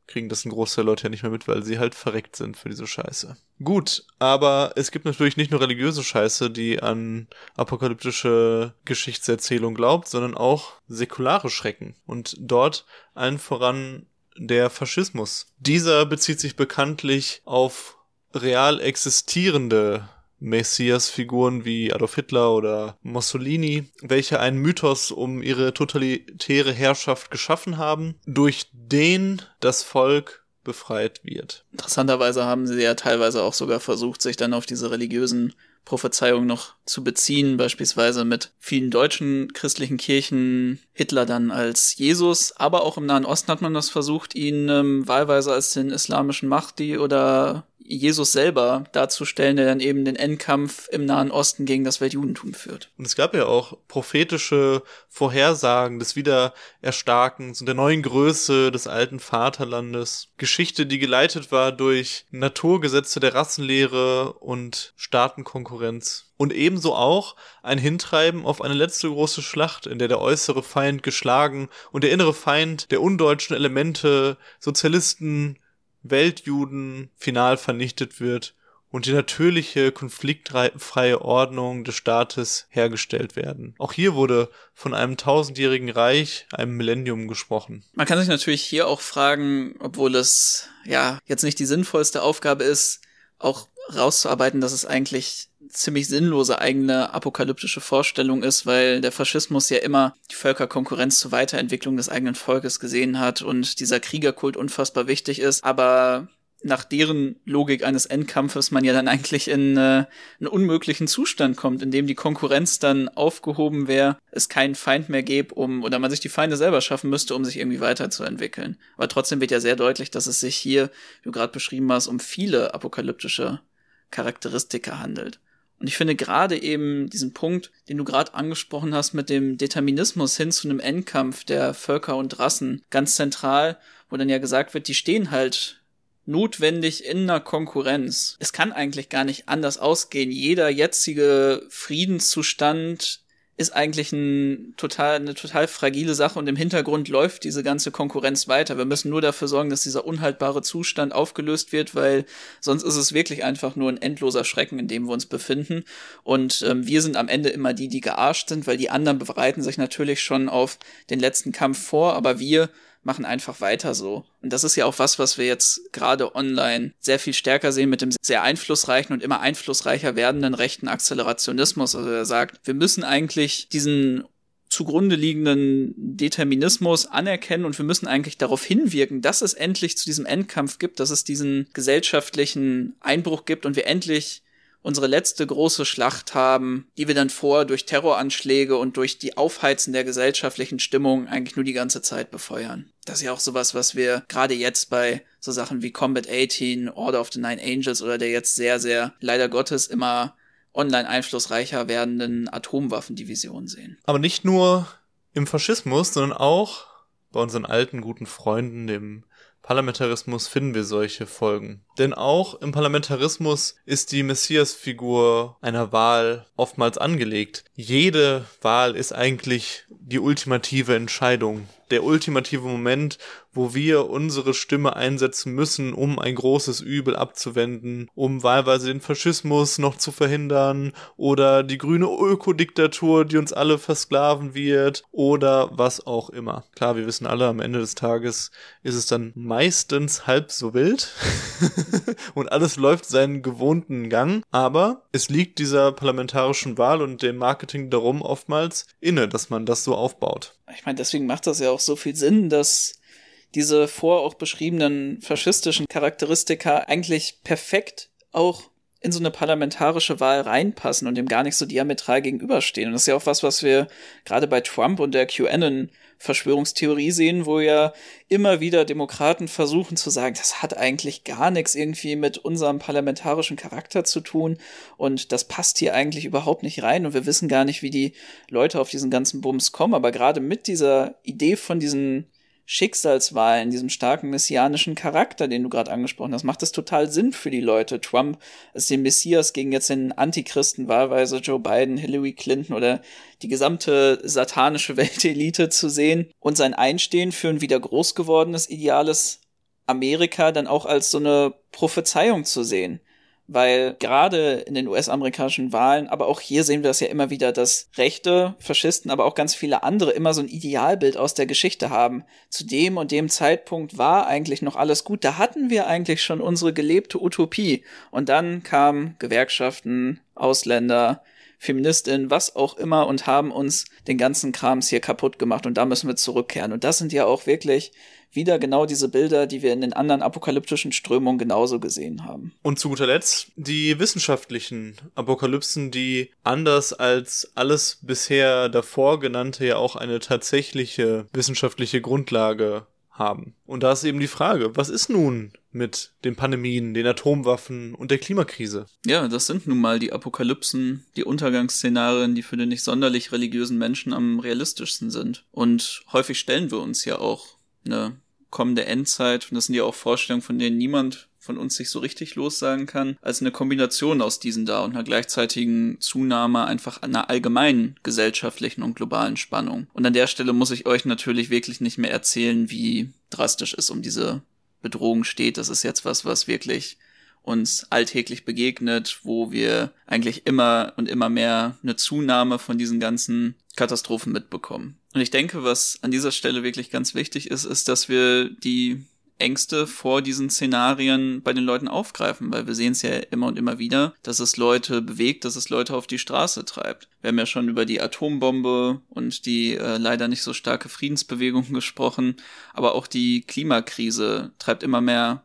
kriegen das ein Großteil Leute ja nicht mehr mit, weil sie halt verreckt sind für diese Scheiße. Gut, aber es gibt natürlich nicht nur religiöse Scheiße, die an apokalyptische Geschichtserzählung glaubt, sondern auch säkulare Schrecken. Und dort allen voran der Faschismus. Dieser bezieht sich bekanntlich auf real existierende Messias-Figuren wie Adolf Hitler oder Mussolini, welche einen Mythos um ihre totalitäre Herrschaft geschaffen haben, durch den das Volk befreit wird. Interessanterweise haben sie ja teilweise auch sogar versucht, sich dann auf diese religiösen Prophezeiungen noch zu beziehen, beispielsweise mit vielen deutschen christlichen Kirchen Hitler dann als Jesus, aber auch im Nahen Osten hat man das versucht, ihn ähm, wahlweise als den islamischen Mahdi oder Jesus selber darzustellen, der dann eben den Endkampf im Nahen Osten gegen das Weltjudentum führt. Und es gab ja auch prophetische Vorhersagen des Wiedererstarkens und der neuen Größe des alten Vaterlandes. Geschichte, die geleitet war durch Naturgesetze der Rassenlehre und Staatenkonkurrenz. Und ebenso auch ein Hintreiben auf eine letzte große Schlacht, in der der äußere Feind geschlagen und der innere Feind der undeutschen Elemente, Sozialisten, Weltjuden final vernichtet wird und die natürliche, konfliktfreie Ordnung des Staates hergestellt werden. Auch hier wurde von einem tausendjährigen Reich, einem Millennium gesprochen. Man kann sich natürlich hier auch fragen, obwohl es ja jetzt nicht die sinnvollste Aufgabe ist, auch rauszuarbeiten, dass es eigentlich ziemlich sinnlose eigene apokalyptische Vorstellung ist, weil der Faschismus ja immer die Völkerkonkurrenz zur Weiterentwicklung des eigenen Volkes gesehen hat und dieser Kriegerkult unfassbar wichtig ist. Aber nach deren Logik eines Endkampfes man ja dann eigentlich in äh, einen unmöglichen Zustand kommt, in dem die Konkurrenz dann aufgehoben wäre, es keinen Feind mehr gäbe, um oder man sich die Feinde selber schaffen müsste, um sich irgendwie weiterzuentwickeln. Aber trotzdem wird ja sehr deutlich, dass es sich hier, wie du gerade beschrieben hast, um viele apokalyptische Charakteristika handelt. Und ich finde gerade eben diesen Punkt, den du gerade angesprochen hast mit dem Determinismus hin zu einem Endkampf der Völker und Rassen ganz zentral, wo dann ja gesagt wird, die stehen halt notwendig in einer Konkurrenz. Es kann eigentlich gar nicht anders ausgehen. Jeder jetzige Friedenszustand ist eigentlich ein total, eine total fragile Sache und im Hintergrund läuft diese ganze Konkurrenz weiter. Wir müssen nur dafür sorgen, dass dieser unhaltbare Zustand aufgelöst wird, weil sonst ist es wirklich einfach nur ein endloser Schrecken, in dem wir uns befinden. Und ähm, wir sind am Ende immer die, die gearscht sind, weil die anderen bereiten sich natürlich schon auf den letzten Kampf vor, aber wir machen einfach weiter so. Und das ist ja auch was, was wir jetzt gerade online sehr viel stärker sehen mit dem sehr einflussreichen und immer einflussreicher werdenden rechten Akzelerationismus. Also er sagt, wir müssen eigentlich diesen zugrunde liegenden Determinismus anerkennen und wir müssen eigentlich darauf hinwirken, dass es endlich zu diesem Endkampf gibt, dass es diesen gesellschaftlichen Einbruch gibt und wir endlich unsere letzte große Schlacht haben, die wir dann vor durch Terroranschläge und durch die Aufheizen der gesellschaftlichen Stimmung eigentlich nur die ganze Zeit befeuern. Das ist ja auch sowas, was wir gerade jetzt bei so Sachen wie Combat 18, Order of the Nine Angels oder der jetzt sehr, sehr leider Gottes immer online einflussreicher werdenden Atomwaffendivision sehen. Aber nicht nur im Faschismus, sondern auch bei unseren alten guten Freunden, dem Parlamentarismus finden wir solche Folgen. Denn auch im Parlamentarismus ist die Messias-Figur einer Wahl oftmals angelegt. Jede Wahl ist eigentlich die ultimative Entscheidung, der ultimative Moment, wo wir unsere Stimme einsetzen müssen, um ein großes Übel abzuwenden, um wahlweise den Faschismus noch zu verhindern oder die grüne Ökodiktatur, die uns alle versklaven wird oder was auch immer. Klar, wir wissen alle, am Ende des Tages ist es dann meistens halb so wild (laughs) und alles läuft seinen gewohnten Gang, aber es liegt dieser parlamentarischen Wahl und dem Marketing darum oftmals inne, dass man das so aufbaut. Ich meine, deswegen macht das ja auch so viel Sinn, dass diese vor auch beschriebenen faschistischen Charakteristika eigentlich perfekt auch in so eine parlamentarische Wahl reinpassen und dem gar nicht so diametral gegenüberstehen. Und das ist ja auch was, was wir gerade bei Trump und der QAnon Verschwörungstheorie sehen, wo ja immer wieder Demokraten versuchen zu sagen, das hat eigentlich gar nichts irgendwie mit unserem parlamentarischen Charakter zu tun und das passt hier eigentlich überhaupt nicht rein und wir wissen gar nicht, wie die Leute auf diesen ganzen Bums kommen. Aber gerade mit dieser Idee von diesen Schicksalswahlen, diesem starken messianischen Charakter, den du gerade angesprochen hast, macht es total Sinn für die Leute. Trump ist den Messias gegen jetzt den Antichristen, wahlweise Joe Biden, Hillary Clinton oder die gesamte satanische (laughs) Weltelite zu sehen und sein Einstehen für ein wieder groß gewordenes, ideales Amerika dann auch als so eine Prophezeiung zu sehen weil gerade in den US-amerikanischen Wahlen, aber auch hier sehen wir das ja immer wieder, dass Rechte, Faschisten, aber auch ganz viele andere immer so ein Idealbild aus der Geschichte haben. Zu dem und dem Zeitpunkt war eigentlich noch alles gut, da hatten wir eigentlich schon unsere gelebte Utopie. Und dann kamen Gewerkschaften, Ausländer, Feministinnen, was auch immer und haben uns den ganzen Krams hier kaputt gemacht und da müssen wir zurückkehren. Und das sind ja auch wirklich wieder genau diese Bilder, die wir in den anderen apokalyptischen Strömungen genauso gesehen haben. Und zu guter Letzt die wissenschaftlichen Apokalypsen, die anders als alles bisher davor genannte ja auch eine tatsächliche wissenschaftliche Grundlage haben. Und da ist eben die Frage, was ist nun mit den Pandemien, den Atomwaffen und der Klimakrise? Ja, das sind nun mal die Apokalypsen, die Untergangsszenarien, die für den nicht sonderlich religiösen Menschen am realistischsten sind. Und häufig stellen wir uns ja auch eine kommende Endzeit, und das sind ja auch Vorstellungen, von denen niemand von uns sich so richtig lossagen kann, als eine Kombination aus diesen da und einer gleichzeitigen Zunahme einfach einer allgemeinen gesellschaftlichen und globalen Spannung. Und an der Stelle muss ich euch natürlich wirklich nicht mehr erzählen, wie drastisch es um diese Bedrohung steht. Das ist jetzt was, was wirklich uns alltäglich begegnet, wo wir eigentlich immer und immer mehr eine Zunahme von diesen ganzen Katastrophen mitbekommen. Und ich denke, was an dieser Stelle wirklich ganz wichtig ist, ist, dass wir die Ängste vor diesen Szenarien bei den Leuten aufgreifen, weil wir sehen es ja immer und immer wieder, dass es Leute bewegt, dass es Leute auf die Straße treibt. Wir haben ja schon über die Atombombe und die äh, leider nicht so starke Friedensbewegung (laughs) gesprochen, aber auch die Klimakrise treibt immer mehr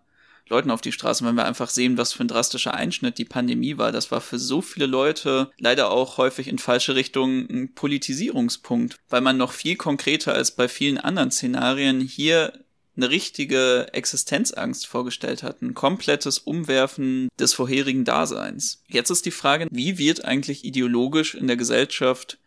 Leuten auf die Straße, wenn wir einfach sehen, was für ein drastischer Einschnitt die Pandemie war. Das war für so viele Leute leider auch häufig in falsche Richtungen ein Politisierungspunkt, weil man noch viel konkreter als bei vielen anderen Szenarien hier eine richtige Existenzangst vorgestellt hat, ein komplettes Umwerfen des vorherigen Daseins. Jetzt ist die Frage, wie wird eigentlich ideologisch in der Gesellschaft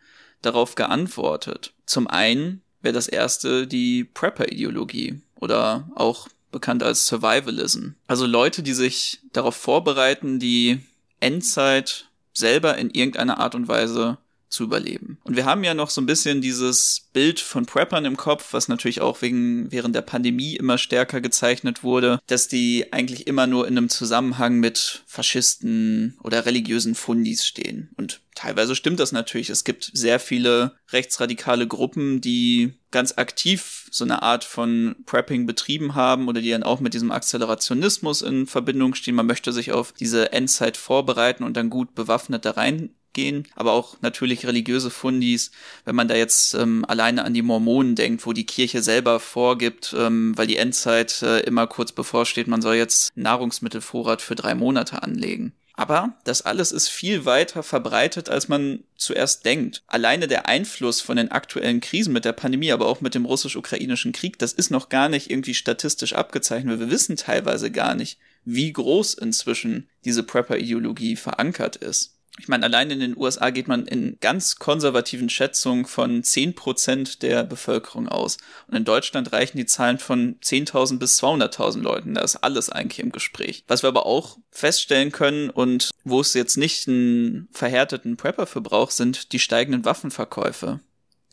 darauf geantwortet? Zum einen wäre das erste die Prepper-Ideologie oder auch bekannt als Survivalism. Also Leute, die sich darauf vorbereiten, die Endzeit selber in irgendeiner Art und Weise zu überleben. Und wir haben ja noch so ein bisschen dieses Bild von Preppern im Kopf, was natürlich auch wegen, während der Pandemie immer stärker gezeichnet wurde, dass die eigentlich immer nur in einem Zusammenhang mit Faschisten oder religiösen Fundis stehen. Und teilweise stimmt das natürlich. Es gibt sehr viele rechtsradikale Gruppen, die ganz aktiv so eine Art von Prepping betrieben haben oder die dann auch mit diesem Akzelerationismus in Verbindung stehen. Man möchte sich auf diese Endzeit vorbereiten und dann gut bewaffnet da rein gehen, aber auch natürlich religiöse Fundis, wenn man da jetzt ähm, alleine an die Mormonen denkt, wo die Kirche selber vorgibt, ähm, weil die Endzeit äh, immer kurz bevorsteht, man soll jetzt Nahrungsmittelvorrat für drei Monate anlegen. Aber das alles ist viel weiter verbreitet, als man zuerst denkt. Alleine der Einfluss von den aktuellen Krisen mit der Pandemie, aber auch mit dem russisch-ukrainischen Krieg, das ist noch gar nicht irgendwie statistisch abgezeichnet. Wir wissen teilweise gar nicht, wie groß inzwischen diese Prepper-Ideologie verankert ist. Ich meine, allein in den USA geht man in ganz konservativen Schätzungen von 10% der Bevölkerung aus. Und in Deutschland reichen die Zahlen von 10.000 bis 200.000 Leuten. Da ist alles eigentlich im Gespräch. Was wir aber auch feststellen können und wo es jetzt nicht einen verhärteten Prepper für braucht, sind die steigenden Waffenverkäufe.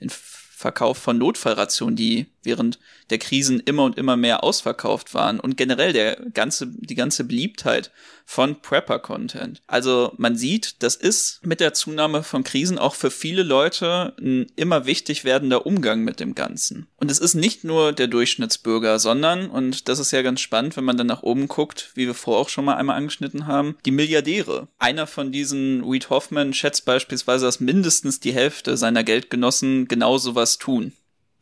Den Verkauf von Notfallrationen, die während der Krisen immer und immer mehr ausverkauft waren und generell der ganze, die ganze Beliebtheit von Prepper-Content. Also man sieht, das ist mit der Zunahme von Krisen auch für viele Leute ein immer wichtig werdender Umgang mit dem Ganzen. Und es ist nicht nur der Durchschnittsbürger, sondern, und das ist ja ganz spannend, wenn man dann nach oben guckt, wie wir vorher auch schon mal einmal angeschnitten haben, die Milliardäre. Einer von diesen, Reed Hoffman, schätzt beispielsweise, dass mindestens die Hälfte seiner Geldgenossen genau sowas tun.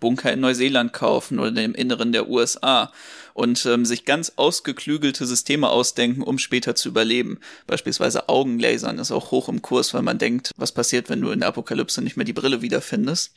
Bunker in Neuseeland kaufen oder im Inneren der USA und ähm, sich ganz ausgeklügelte Systeme ausdenken, um später zu überleben. Beispielsweise Augenlasern ist auch hoch im Kurs, weil man denkt, was passiert, wenn du in der Apokalypse nicht mehr die Brille wiederfindest.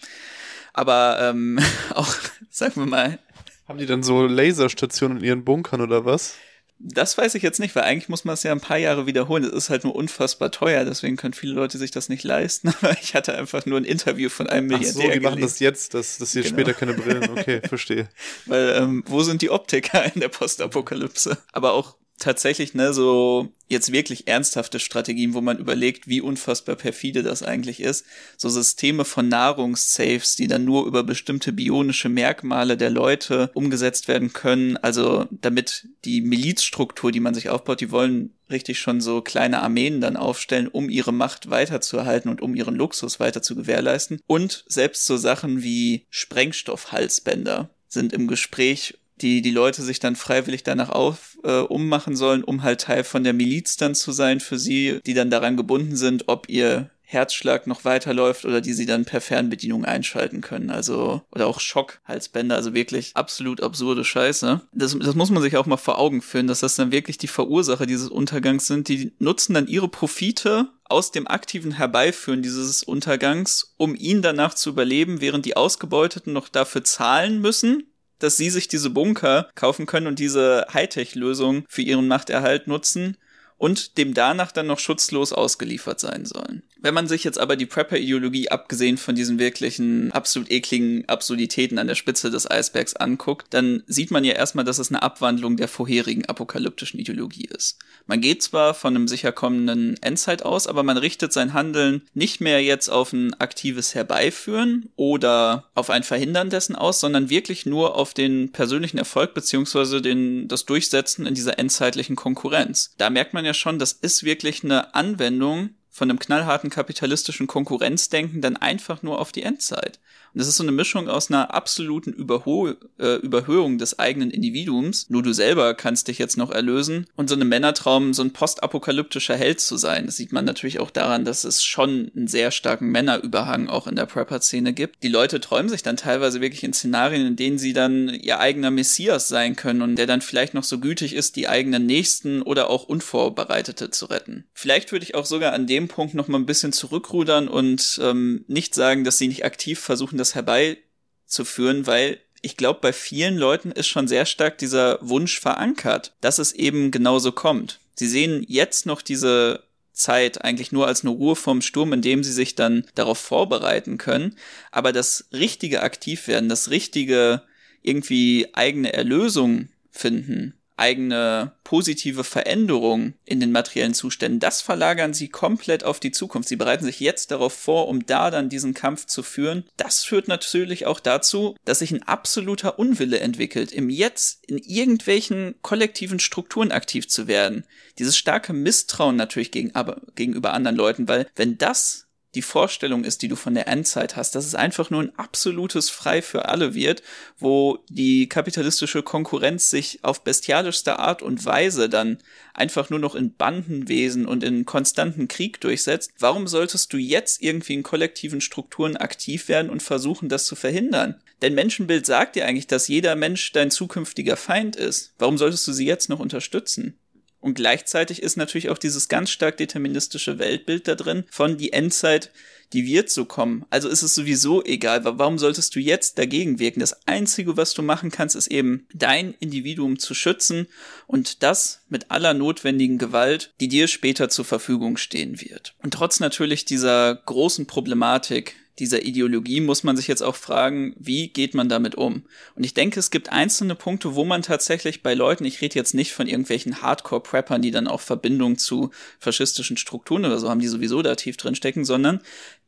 Aber ähm, (laughs) auch, sagen wir mal. Haben die dann so Laserstationen in ihren Bunkern oder was? Das weiß ich jetzt nicht, weil eigentlich muss man es ja ein paar Jahre wiederholen. Es ist halt nur unfassbar teuer, deswegen können viele Leute sich das nicht leisten. (laughs) Aber ich hatte einfach nur ein Interview von einem Milliardär. Ach so, die machen das jetzt, dass, dass sie genau. später keine Brillen. Okay, (laughs) verstehe. weil ähm, wo sind die Optiker in der Postapokalypse? Aber auch tatsächlich, ne, so jetzt wirklich ernsthafte Strategien, wo man überlegt, wie unfassbar perfide das eigentlich ist. So Systeme von Nahrungssafes, die dann nur über bestimmte bionische Merkmale der Leute umgesetzt werden können. Also damit die Milizstruktur, die man sich aufbaut, die wollen richtig schon so kleine Armeen dann aufstellen, um ihre Macht weiterzuerhalten und um ihren Luxus weiter zu gewährleisten. Und selbst so Sachen wie Sprengstoffhalsbänder sind im Gespräch, die die Leute sich dann freiwillig danach auf äh, ummachen sollen, um halt Teil von der Miliz dann zu sein für sie, die dann daran gebunden sind, ob ihr Herzschlag noch weiterläuft oder die sie dann per Fernbedienung einschalten können. Also, oder auch Schockhalsbänder, also wirklich absolut absurde Scheiße. Das, das muss man sich auch mal vor Augen führen, dass das dann wirklich die Verursacher dieses Untergangs sind. Die nutzen dann ihre Profite aus dem aktiven Herbeiführen dieses Untergangs, um ihn danach zu überleben, während die Ausgebeuteten noch dafür zahlen müssen, dass sie sich diese Bunker kaufen können und diese Hightech-Lösung für ihren Machterhalt nutzen und dem danach dann noch schutzlos ausgeliefert sein sollen. Wenn man sich jetzt aber die Prepper-Ideologie, abgesehen von diesen wirklichen absolut ekligen Absurditäten an der Spitze des Eisbergs anguckt, dann sieht man ja erstmal, dass es eine Abwandlung der vorherigen apokalyptischen Ideologie ist. Man geht zwar von einem sicher kommenden Endzeit aus, aber man richtet sein Handeln nicht mehr jetzt auf ein aktives Herbeiführen oder auf ein Verhindern dessen aus, sondern wirklich nur auf den persönlichen Erfolg den, das Durchsetzen in dieser endzeitlichen Konkurrenz. Da merkt man ja schon, das ist wirklich eine Anwendung von einem knallharten kapitalistischen Konkurrenzdenken dann einfach nur auf die Endzeit. Und das ist so eine Mischung aus einer absoluten Überho äh, Überhöhung des eigenen Individuums. Nur du selber kannst dich jetzt noch erlösen. Und so einem Männertraum, so ein postapokalyptischer Held zu sein. Das sieht man natürlich auch daran, dass es schon einen sehr starken Männerüberhang auch in der Prepper-Szene gibt. Die Leute träumen sich dann teilweise wirklich in Szenarien, in denen sie dann ihr eigener Messias sein können und der dann vielleicht noch so gütig ist, die eigenen Nächsten oder auch Unvorbereitete zu retten. Vielleicht würde ich auch sogar an dem Punkt noch mal ein bisschen zurückrudern und ähm, nicht sagen, dass sie nicht aktiv versuchen, das herbeizuführen, weil ich glaube, bei vielen Leuten ist schon sehr stark dieser Wunsch verankert, dass es eben genauso kommt. Sie sehen jetzt noch diese Zeit eigentlich nur als eine Ruhe vom Sturm, in dem sie sich dann darauf vorbereiten können. Aber das richtige Aktivwerden, das richtige irgendwie eigene Erlösung finden, eigene positive Veränderung in den materiellen Zuständen, das verlagern sie komplett auf die Zukunft. Sie bereiten sich jetzt darauf vor, um da dann diesen Kampf zu führen. Das führt natürlich auch dazu, dass sich ein absoluter Unwille entwickelt, im Jetzt in irgendwelchen kollektiven Strukturen aktiv zu werden. Dieses starke Misstrauen natürlich gegenüber anderen Leuten, weil wenn das die Vorstellung ist, die du von der Endzeit hast, dass es einfach nur ein absolutes Frei für alle wird, wo die kapitalistische Konkurrenz sich auf bestialischste Art und Weise dann einfach nur noch in Bandenwesen und in konstanten Krieg durchsetzt, warum solltest du jetzt irgendwie in kollektiven Strukturen aktiv werden und versuchen, das zu verhindern? Denn Menschenbild sagt dir eigentlich, dass jeder Mensch dein zukünftiger Feind ist. Warum solltest du sie jetzt noch unterstützen? Und gleichzeitig ist natürlich auch dieses ganz stark deterministische Weltbild da drin von die Endzeit, die wird so kommen. Also ist es sowieso egal. Warum solltest du jetzt dagegen wirken? Das Einzige, was du machen kannst, ist eben dein Individuum zu schützen und das mit aller notwendigen Gewalt, die dir später zur Verfügung stehen wird. Und trotz natürlich dieser großen Problematik, dieser Ideologie muss man sich jetzt auch fragen, wie geht man damit um? Und ich denke, es gibt einzelne Punkte, wo man tatsächlich bei Leuten, ich rede jetzt nicht von irgendwelchen Hardcore-Preppern, die dann auch Verbindung zu faschistischen Strukturen oder so haben, die sowieso da tief drin stecken, sondern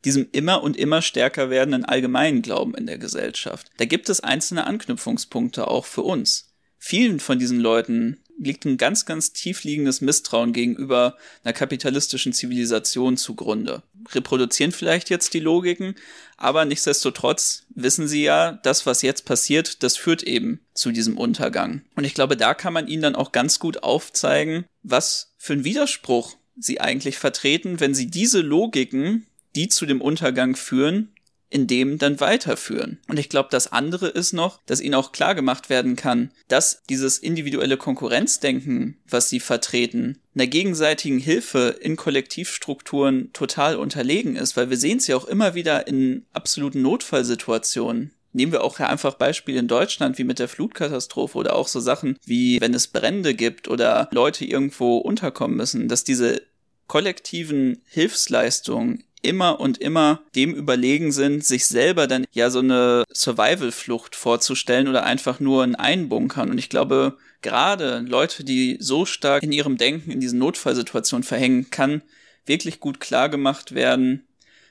diesem immer und immer stärker werdenden allgemeinen Glauben in der Gesellschaft. Da gibt es einzelne Anknüpfungspunkte auch für uns. Vielen von diesen Leuten liegt ein ganz, ganz tief liegendes Misstrauen gegenüber einer kapitalistischen Zivilisation zugrunde. Reproduzieren vielleicht jetzt die Logiken, aber nichtsdestotrotz wissen sie ja, das, was jetzt passiert, das führt eben zu diesem Untergang. Und ich glaube, da kann man ihnen dann auch ganz gut aufzeigen, was für ein Widerspruch sie eigentlich vertreten, wenn sie diese Logiken, die zu dem Untergang führen, in dem dann weiterführen. Und ich glaube, das andere ist noch, dass ihnen auch klar gemacht werden kann, dass dieses individuelle Konkurrenzdenken, was sie vertreten, einer gegenseitigen Hilfe in Kollektivstrukturen total unterlegen ist, weil wir sehen es ja auch immer wieder in absoluten Notfallsituationen. Nehmen wir auch einfach Beispiele in Deutschland wie mit der Flutkatastrophe oder auch so Sachen wie wenn es Brände gibt oder Leute irgendwo unterkommen müssen, dass diese kollektiven Hilfsleistungen immer und immer dem überlegen sind, sich selber dann ja so eine Survival-Flucht vorzustellen oder einfach nur ein Einbunkern. Und ich glaube, gerade Leute, die so stark in ihrem Denken in diesen Notfallsituationen verhängen, kann wirklich gut klar gemacht werden,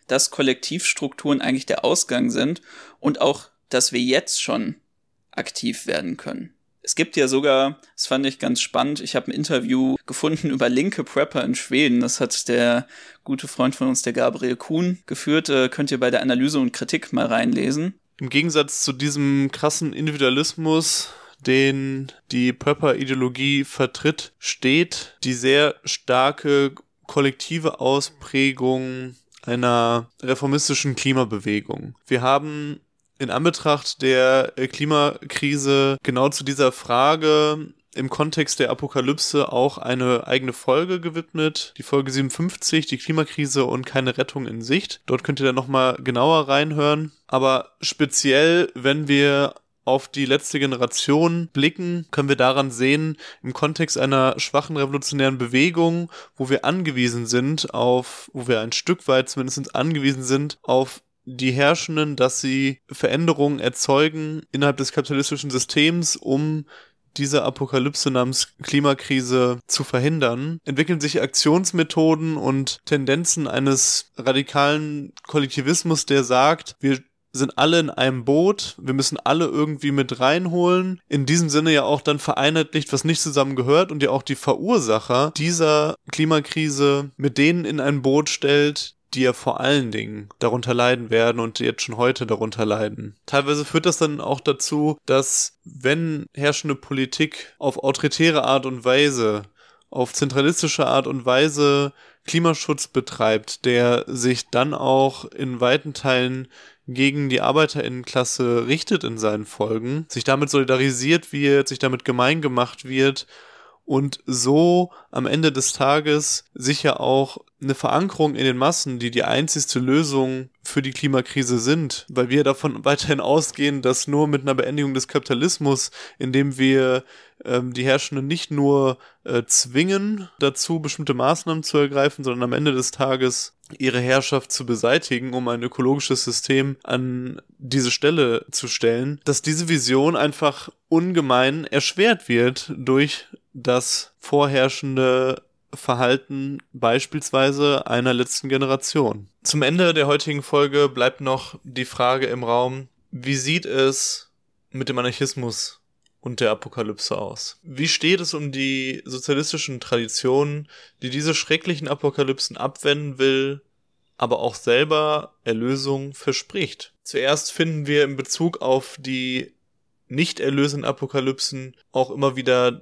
dass Kollektivstrukturen eigentlich der Ausgang sind und auch, dass wir jetzt schon aktiv werden können. Es gibt ja sogar, das fand ich ganz spannend, ich habe ein Interview gefunden (laughs) über linke Prepper in Schweden. Das hat der gute Freund von uns, der Gabriel Kuhn, geführt. Äh, könnt ihr bei der Analyse und Kritik mal reinlesen. Im Gegensatz zu diesem krassen Individualismus, den die Prepper-Ideologie vertritt, steht die sehr starke kollektive Ausprägung einer reformistischen Klimabewegung. Wir haben in Anbetracht der äh, Klimakrise genau zu dieser Frage im Kontext der Apokalypse auch eine eigene Folge gewidmet. Die Folge 57, die Klimakrise und keine Rettung in Sicht. Dort könnt ihr dann nochmal genauer reinhören. Aber speziell, wenn wir auf die letzte Generation blicken, können wir daran sehen, im Kontext einer schwachen revolutionären Bewegung, wo wir angewiesen sind auf, wo wir ein Stück weit zumindest angewiesen sind auf die Herrschenden, dass sie Veränderungen erzeugen innerhalb des kapitalistischen Systems, um diese Apokalypse namens Klimakrise zu verhindern, entwickeln sich Aktionsmethoden und Tendenzen eines radikalen Kollektivismus, der sagt, wir sind alle in einem Boot, wir müssen alle irgendwie mit reinholen. In diesem Sinne ja auch dann vereinheitlicht, was nicht zusammengehört und ja auch die Verursacher dieser Klimakrise mit denen in ein Boot stellt, die ja vor allen Dingen darunter leiden werden und jetzt schon heute darunter leiden. Teilweise führt das dann auch dazu, dass wenn herrschende Politik auf autoritäre Art und Weise, auf zentralistische Art und Weise Klimaschutz betreibt, der sich dann auch in weiten Teilen gegen die Arbeiterinnenklasse richtet in seinen Folgen, sich damit solidarisiert wird, sich damit gemein gemacht wird und so am Ende des Tages sicher auch eine Verankerung in den Massen, die die einzigste Lösung für die Klimakrise sind, weil wir davon (laughs) weiterhin ausgehen, dass nur mit einer Beendigung des Kapitalismus, indem wir ähm, die Herrschenden nicht nur äh, zwingen dazu, bestimmte Maßnahmen zu ergreifen, sondern am Ende des Tages ihre Herrschaft zu beseitigen, um ein ökologisches System an diese Stelle zu stellen, dass diese Vision einfach ungemein erschwert wird durch das vorherrschende Verhalten beispielsweise einer letzten Generation. Zum Ende der heutigen Folge bleibt noch die Frage im Raum, wie sieht es mit dem Anarchismus und der Apokalypse aus? Wie steht es um die sozialistischen Traditionen, die diese schrecklichen Apokalypsen abwenden will, aber auch selber Erlösung verspricht? Zuerst finden wir in Bezug auf die nicht erlösenden Apokalypsen auch immer wieder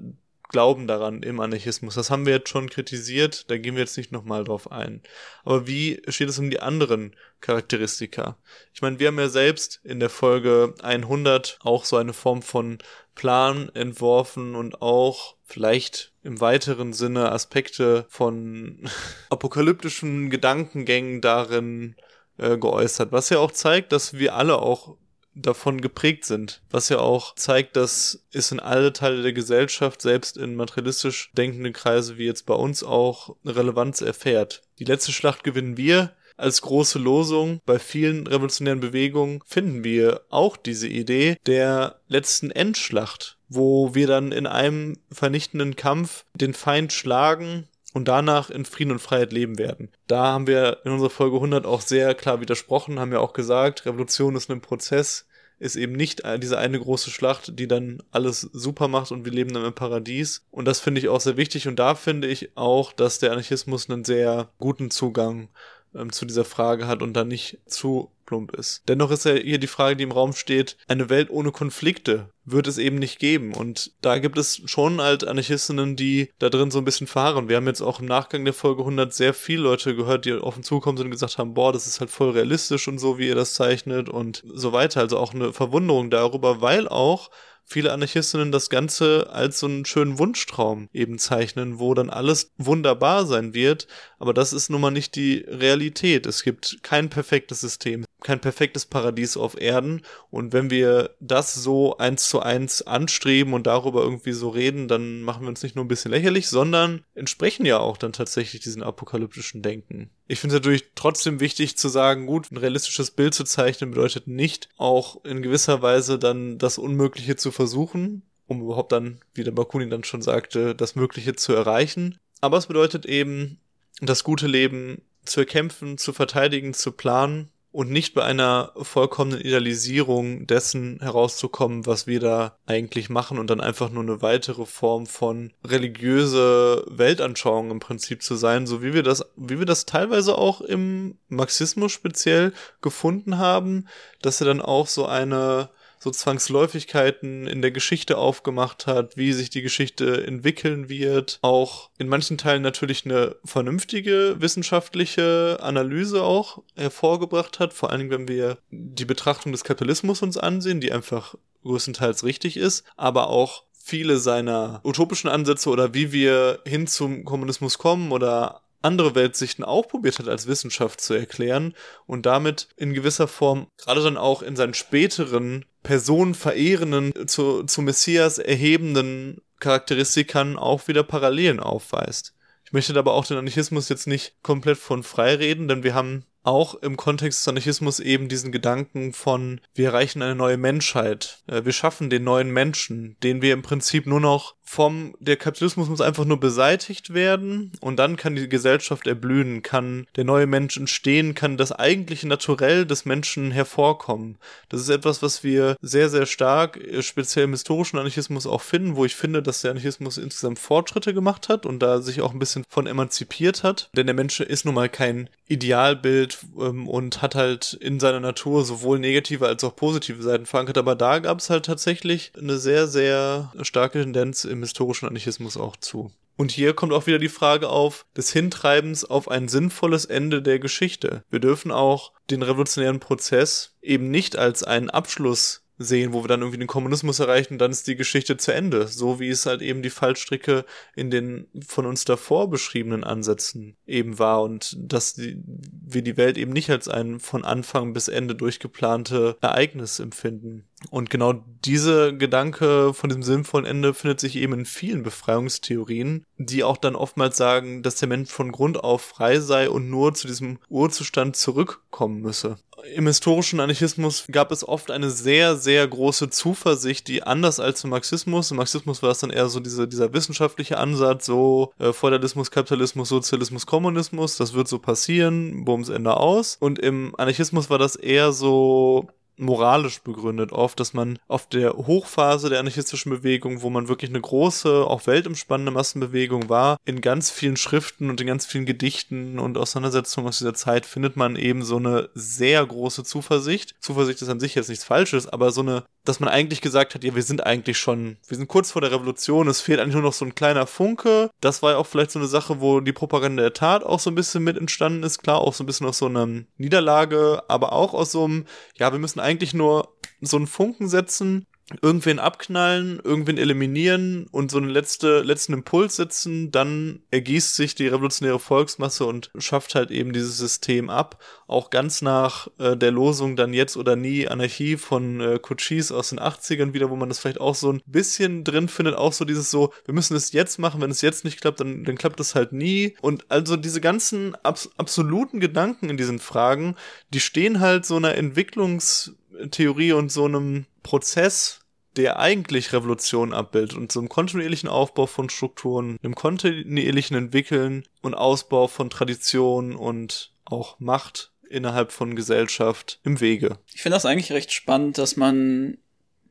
Glauben daran im Anarchismus. Das haben wir jetzt schon kritisiert, da gehen wir jetzt nicht nochmal drauf ein. Aber wie steht es um die anderen Charakteristika? Ich meine, wir haben ja selbst in der Folge 100 auch so eine Form von Plan entworfen und auch vielleicht im weiteren Sinne Aspekte von (laughs) apokalyptischen Gedankengängen darin äh, geäußert, was ja auch zeigt, dass wir alle auch davon geprägt sind. Was ja auch zeigt, dass es in alle Teile der Gesellschaft, selbst in materialistisch denkenden Kreise wie jetzt bei uns auch, eine Relevanz erfährt. Die letzte Schlacht gewinnen wir. Als große Losung bei vielen revolutionären Bewegungen finden wir auch diese Idee der letzten Endschlacht, wo wir dann in einem vernichtenden Kampf den Feind schlagen und danach in Frieden und Freiheit leben werden. Da haben wir in unserer Folge 100 auch sehr klar widersprochen, haben ja auch gesagt, Revolution ist ein Prozess, ist eben nicht diese eine große Schlacht, die dann alles super macht und wir leben dann im Paradies. Und das finde ich auch sehr wichtig und da finde ich auch, dass der Anarchismus einen sehr guten Zugang ähm, zu dieser Frage hat und dann nicht zu plump ist. Dennoch ist ja hier die Frage, die im Raum steht, eine Welt ohne Konflikte wird es eben nicht geben. Und da gibt es schon halt Anarchistinnen, die da drin so ein bisschen fahren. Wir haben jetzt auch im Nachgang der Folge 100 sehr viele Leute gehört, die auf uns zukommen sind und gesagt haben, boah, das ist halt voll realistisch und so, wie ihr das zeichnet und so weiter. Also auch eine Verwunderung darüber, weil auch viele Anarchistinnen das Ganze als so einen schönen Wunschtraum eben zeichnen, wo dann alles wunderbar sein wird. Aber das ist nun mal nicht die Realität. Es gibt kein perfektes System, kein perfektes Paradies auf Erden. Und wenn wir das so eins zu eins anstreben und darüber irgendwie so reden, dann machen wir uns nicht nur ein bisschen lächerlich, sondern entsprechen ja auch dann tatsächlich diesen apokalyptischen Denken. Ich finde es natürlich trotzdem wichtig zu sagen, gut, ein realistisches Bild zu zeichnen bedeutet nicht auch in gewisser Weise dann das Unmögliche zu versuchen, um überhaupt dann, wie der Bakunin dann schon sagte, das Mögliche zu erreichen. Aber es bedeutet eben, das gute Leben zu erkämpfen, zu verteidigen, zu planen und nicht bei einer vollkommenen Idealisierung dessen herauszukommen, was wir da eigentlich machen und dann einfach nur eine weitere Form von religiöse Weltanschauung im Prinzip zu sein, so wie wir das, wie wir das teilweise auch im Marxismus speziell gefunden haben, dass er dann auch so eine so Zwangsläufigkeiten in der Geschichte aufgemacht hat, wie sich die Geschichte entwickeln wird, auch in manchen Teilen natürlich eine vernünftige wissenschaftliche Analyse auch hervorgebracht hat, vor allen Dingen, wenn wir die Betrachtung des Kapitalismus uns ansehen, die einfach größtenteils richtig ist, aber auch viele seiner utopischen Ansätze oder wie wir hin zum Kommunismus kommen oder andere Weltsichten auch probiert hat als Wissenschaft zu erklären und damit in gewisser Form gerade dann auch in seinen späteren personenverehrenden, zu, zu Messias erhebenden Charakteristikern auch wieder Parallelen aufweist. Ich möchte aber auch den Anarchismus jetzt nicht komplett von frei reden, denn wir haben auch im Kontext des Anarchismus eben diesen Gedanken von, wir erreichen eine neue Menschheit, äh, wir schaffen den neuen Menschen, den wir im Prinzip nur noch vom, der Kapitalismus muss einfach nur beseitigt werden und dann kann die Gesellschaft erblühen, kann der neue Mensch entstehen, kann das eigentliche Naturell des Menschen hervorkommen. Das ist etwas, was wir sehr, sehr stark, äh, speziell im historischen Anarchismus auch finden, wo ich finde, dass der Anarchismus insgesamt Fortschritte gemacht hat und da sich auch ein bisschen von emanzipiert hat. Denn der Mensch ist nun mal kein Idealbild ähm, und hat halt in seiner Natur sowohl negative als auch positive Seiten verankert. Aber da gab es halt tatsächlich eine sehr, sehr starke Tendenz im historischen Anarchismus auch zu. Und hier kommt auch wieder die Frage auf des Hintreibens auf ein sinnvolles Ende der Geschichte. Wir dürfen auch den revolutionären Prozess eben nicht als einen Abschluss sehen, wo wir dann irgendwie den Kommunismus erreichen, dann ist die Geschichte zu Ende. So wie es halt eben die Fallstricke in den von uns davor beschriebenen Ansätzen eben war und dass die, wir die Welt eben nicht als ein von Anfang bis Ende durchgeplante Ereignis empfinden. Und genau diese Gedanke von diesem sinnvollen Ende findet sich eben in vielen Befreiungstheorien, die auch dann oftmals sagen, dass der Mensch von Grund auf frei sei und nur zu diesem Urzustand zurückkommen müsse. Im historischen Anarchismus gab es oft eine sehr, sehr große Zuversicht, die anders als im Marxismus, im Marxismus war es dann eher so diese, dieser wissenschaftliche Ansatz, so äh, Feudalismus, Kapitalismus, Sozialismus, Kommunismus, das wird so passieren, bums Ende aus. Und im Anarchismus war das eher so, moralisch begründet oft, dass man auf der Hochphase der anarchistischen Bewegung, wo man wirklich eine große, auch weltumspannende Massenbewegung war, in ganz vielen Schriften und in ganz vielen Gedichten und Auseinandersetzungen aus dieser Zeit findet man eben so eine sehr große Zuversicht. Zuversicht ist an sich jetzt nichts Falsches, aber so eine, dass man eigentlich gesagt hat, ja, wir sind eigentlich schon, wir sind kurz vor der Revolution, es fehlt eigentlich nur noch so ein kleiner Funke. Das war ja auch vielleicht so eine Sache, wo die Propaganda der Tat auch so ein bisschen mit entstanden ist. Klar, auch so ein bisschen aus so einer Niederlage, aber auch aus so einem, ja, wir müssen eigentlich nur so einen Funken setzen irgendwen abknallen, irgendwen eliminieren und so einen letzte, letzten Impuls setzen, dann ergießt sich die revolutionäre Volksmasse und schafft halt eben dieses System ab. Auch ganz nach äh, der Losung dann jetzt oder nie Anarchie von äh, Cochise aus den 80ern wieder, wo man das vielleicht auch so ein bisschen drin findet, auch so dieses so, wir müssen es jetzt machen, wenn es jetzt nicht klappt, dann, dann klappt es halt nie. Und also diese ganzen abs absoluten Gedanken in diesen Fragen, die stehen halt so einer Entwicklungstheorie und so einem Prozess, der eigentlich Revolution abbildet und einem kontinuierlichen Aufbau von Strukturen, einem kontinuierlichen Entwickeln und Ausbau von Tradition und auch Macht innerhalb von Gesellschaft im Wege. Ich finde das eigentlich recht spannend, dass man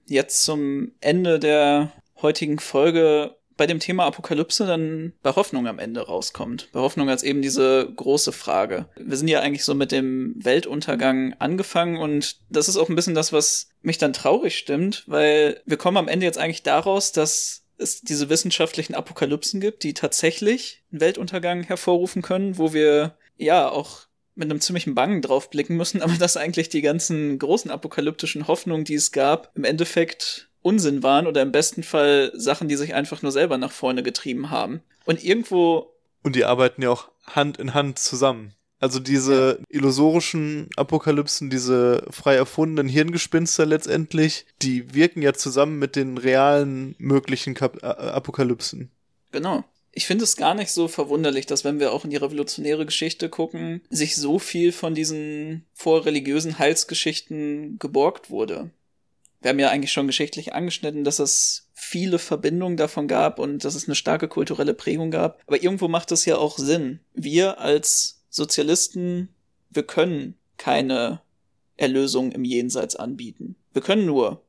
jetzt zum Ende der heutigen Folge bei dem Thema Apokalypse dann bei Hoffnung am Ende rauskommt. Bei Hoffnung als eben diese große Frage. Wir sind ja eigentlich so mit dem Weltuntergang angefangen und das ist auch ein bisschen das, was mich dann traurig stimmt, weil wir kommen am Ende jetzt eigentlich daraus, dass es diese wissenschaftlichen Apokalypsen gibt, die tatsächlich einen Weltuntergang hervorrufen können, wo wir ja auch mit einem ziemlichen Bangen drauf blicken müssen, (laughs) aber dass eigentlich die ganzen großen apokalyptischen Hoffnungen, die es gab, im Endeffekt Unsinn waren oder im besten Fall Sachen, die sich einfach nur selber nach vorne getrieben haben. Und irgendwo. Und die arbeiten ja auch Hand in Hand zusammen. Also diese ja. illusorischen Apokalypsen, diese frei erfundenen Hirngespinster letztendlich, die wirken ja zusammen mit den realen möglichen Kap Apokalypsen. Genau. Ich finde es gar nicht so verwunderlich, dass wenn wir auch in die revolutionäre Geschichte gucken, sich so viel von diesen vorreligiösen Heilsgeschichten geborgt wurde wir haben ja eigentlich schon geschichtlich angeschnitten, dass es viele Verbindungen davon gab und dass es eine starke kulturelle Prägung gab. Aber irgendwo macht es ja auch Sinn. Wir als Sozialisten, wir können keine Erlösung im Jenseits anbieten. Wir können nur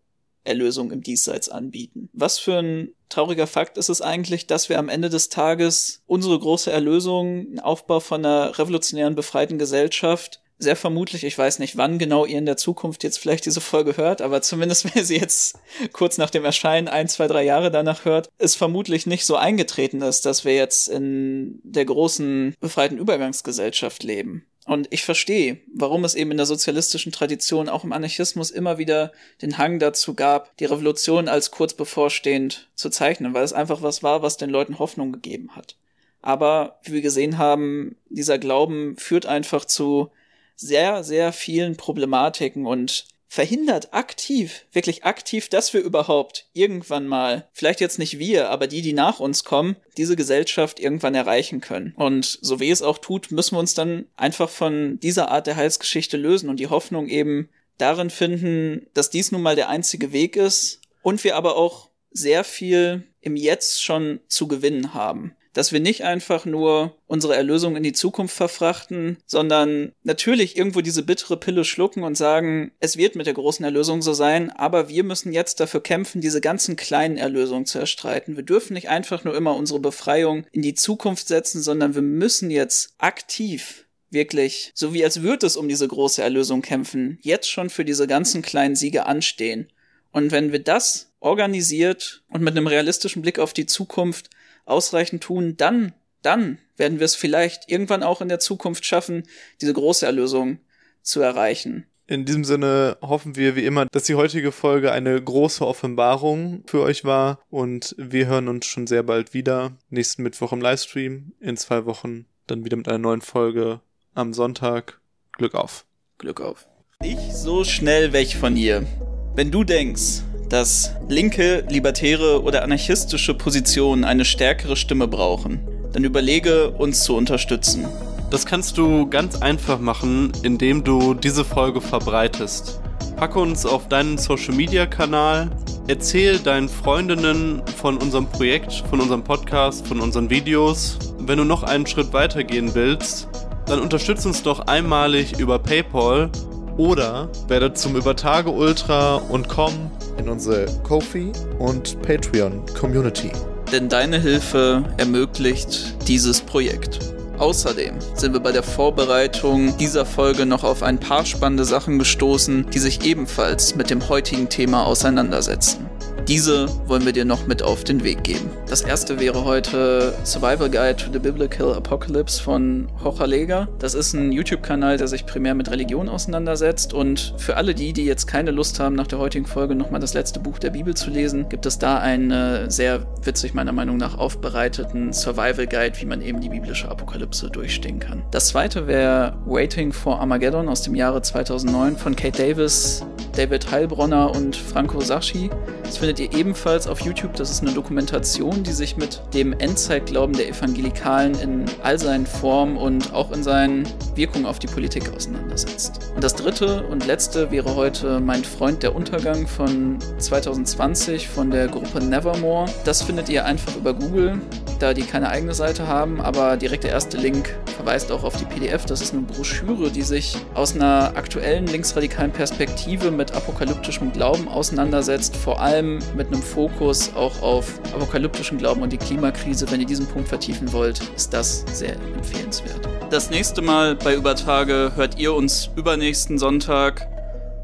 Erlösung im Diesseits anbieten. Was für ein trauriger Fakt ist es eigentlich, dass wir am Ende des Tages unsere große Erlösung, den Aufbau von einer revolutionären, befreiten Gesellschaft sehr vermutlich, ich weiß nicht, wann genau ihr in der Zukunft jetzt vielleicht diese Folge hört, aber zumindest (laughs) wenn ihr sie jetzt kurz nach dem Erscheinen ein, zwei, drei Jahre danach hört, ist vermutlich nicht so eingetreten ist, dass wir jetzt in der großen befreiten Übergangsgesellschaft leben. Und ich verstehe, warum es eben in der sozialistischen Tradition, auch im Anarchismus immer wieder den Hang dazu gab, die Revolution als kurz bevorstehend zu zeichnen, weil es einfach was war, was den Leuten Hoffnung gegeben hat. Aber wie wir gesehen haben, dieser Glauben führt einfach zu sehr, sehr vielen Problematiken und verhindert aktiv, wirklich aktiv, dass wir überhaupt irgendwann mal, vielleicht jetzt nicht wir, aber die, die nach uns kommen, diese Gesellschaft irgendwann erreichen können. Und so wie es auch tut, müssen wir uns dann einfach von dieser Art der Heilsgeschichte lösen und die Hoffnung eben darin finden, dass dies nun mal der einzige Weg ist und wir aber auch sehr viel im Jetzt schon zu gewinnen haben dass wir nicht einfach nur unsere Erlösung in die Zukunft verfrachten, sondern natürlich irgendwo diese bittere Pille schlucken und sagen, es wird mit der großen Erlösung so sein, aber wir müssen jetzt dafür kämpfen, diese ganzen kleinen Erlösungen zu erstreiten. Wir dürfen nicht einfach nur immer unsere Befreiung in die Zukunft setzen, sondern wir müssen jetzt aktiv wirklich, so wie als würde es um diese große Erlösung kämpfen, jetzt schon für diese ganzen kleinen Siege anstehen. Und wenn wir das organisiert und mit einem realistischen Blick auf die Zukunft ausreichend tun, dann, dann werden wir es vielleicht irgendwann auch in der Zukunft schaffen, diese große Erlösung zu erreichen. In diesem Sinne hoffen wir wie immer, dass die heutige Folge eine große Offenbarung für euch war und wir hören uns schon sehr bald wieder. Nächsten Mittwoch im Livestream, in zwei Wochen dann wieder mit einer neuen Folge am Sonntag. Glück auf. Glück auf. Nicht so schnell weg von hier. Wenn du denkst, dass linke, libertäre oder anarchistische Positionen eine stärkere Stimme brauchen, dann überlege, uns zu unterstützen. Das kannst du ganz einfach machen, indem du diese Folge verbreitest. Packe uns auf deinen Social Media Kanal, erzähl deinen Freundinnen von unserem Projekt, von unserem Podcast, von unseren Videos. Wenn du noch einen Schritt weiter gehen willst, dann unterstütze uns doch einmalig über PayPal oder werde zum Übertage Ultra und komm in unsere Kofi und Patreon Community. Denn deine Hilfe ermöglicht dieses Projekt. Außerdem sind wir bei der Vorbereitung dieser Folge noch auf ein paar spannende Sachen gestoßen, die sich ebenfalls mit dem heutigen Thema auseinandersetzen. Diese wollen wir dir noch mit auf den Weg geben. Das erste wäre heute Survival Guide to the Biblical Apocalypse von Hocha Lega. Das ist ein YouTube-Kanal, der sich primär mit Religion auseinandersetzt. Und für alle die, die jetzt keine Lust haben, nach der heutigen Folge nochmal das letzte Buch der Bibel zu lesen, gibt es da einen sehr witzig meiner Meinung nach aufbereiteten Survival Guide, wie man eben die biblische Apokalypse durchstehen kann. Das zweite wäre Waiting for Armageddon aus dem Jahre 2009 von Kate Davis, David Heilbronner und Franco Sacchi. Das findet ihr ebenfalls auf YouTube. Das ist eine Dokumentation, die sich mit dem Endzeitglauben der Evangelikalen in all seinen Formen und auch in seinen Wirkungen auf die Politik auseinandersetzt. Und das dritte und letzte wäre heute Mein Freund der Untergang von 2020 von der Gruppe Nevermore. Das findet ihr einfach über Google, da die keine eigene Seite haben, aber direkt der erste Link verweist auch auf die PDF. Das ist eine Broschüre, die sich aus einer aktuellen linksradikalen Perspektive mit apokalyptischem Glauben auseinandersetzt, vor allem mit einem Fokus auch auf apokalyptischen Glauben und die Klimakrise. Wenn ihr diesen Punkt vertiefen wollt, ist das sehr empfehlenswert. Das nächste Mal bei Übertage hört ihr uns übernächsten Sonntag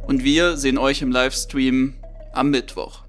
und wir sehen euch im Livestream am Mittwoch.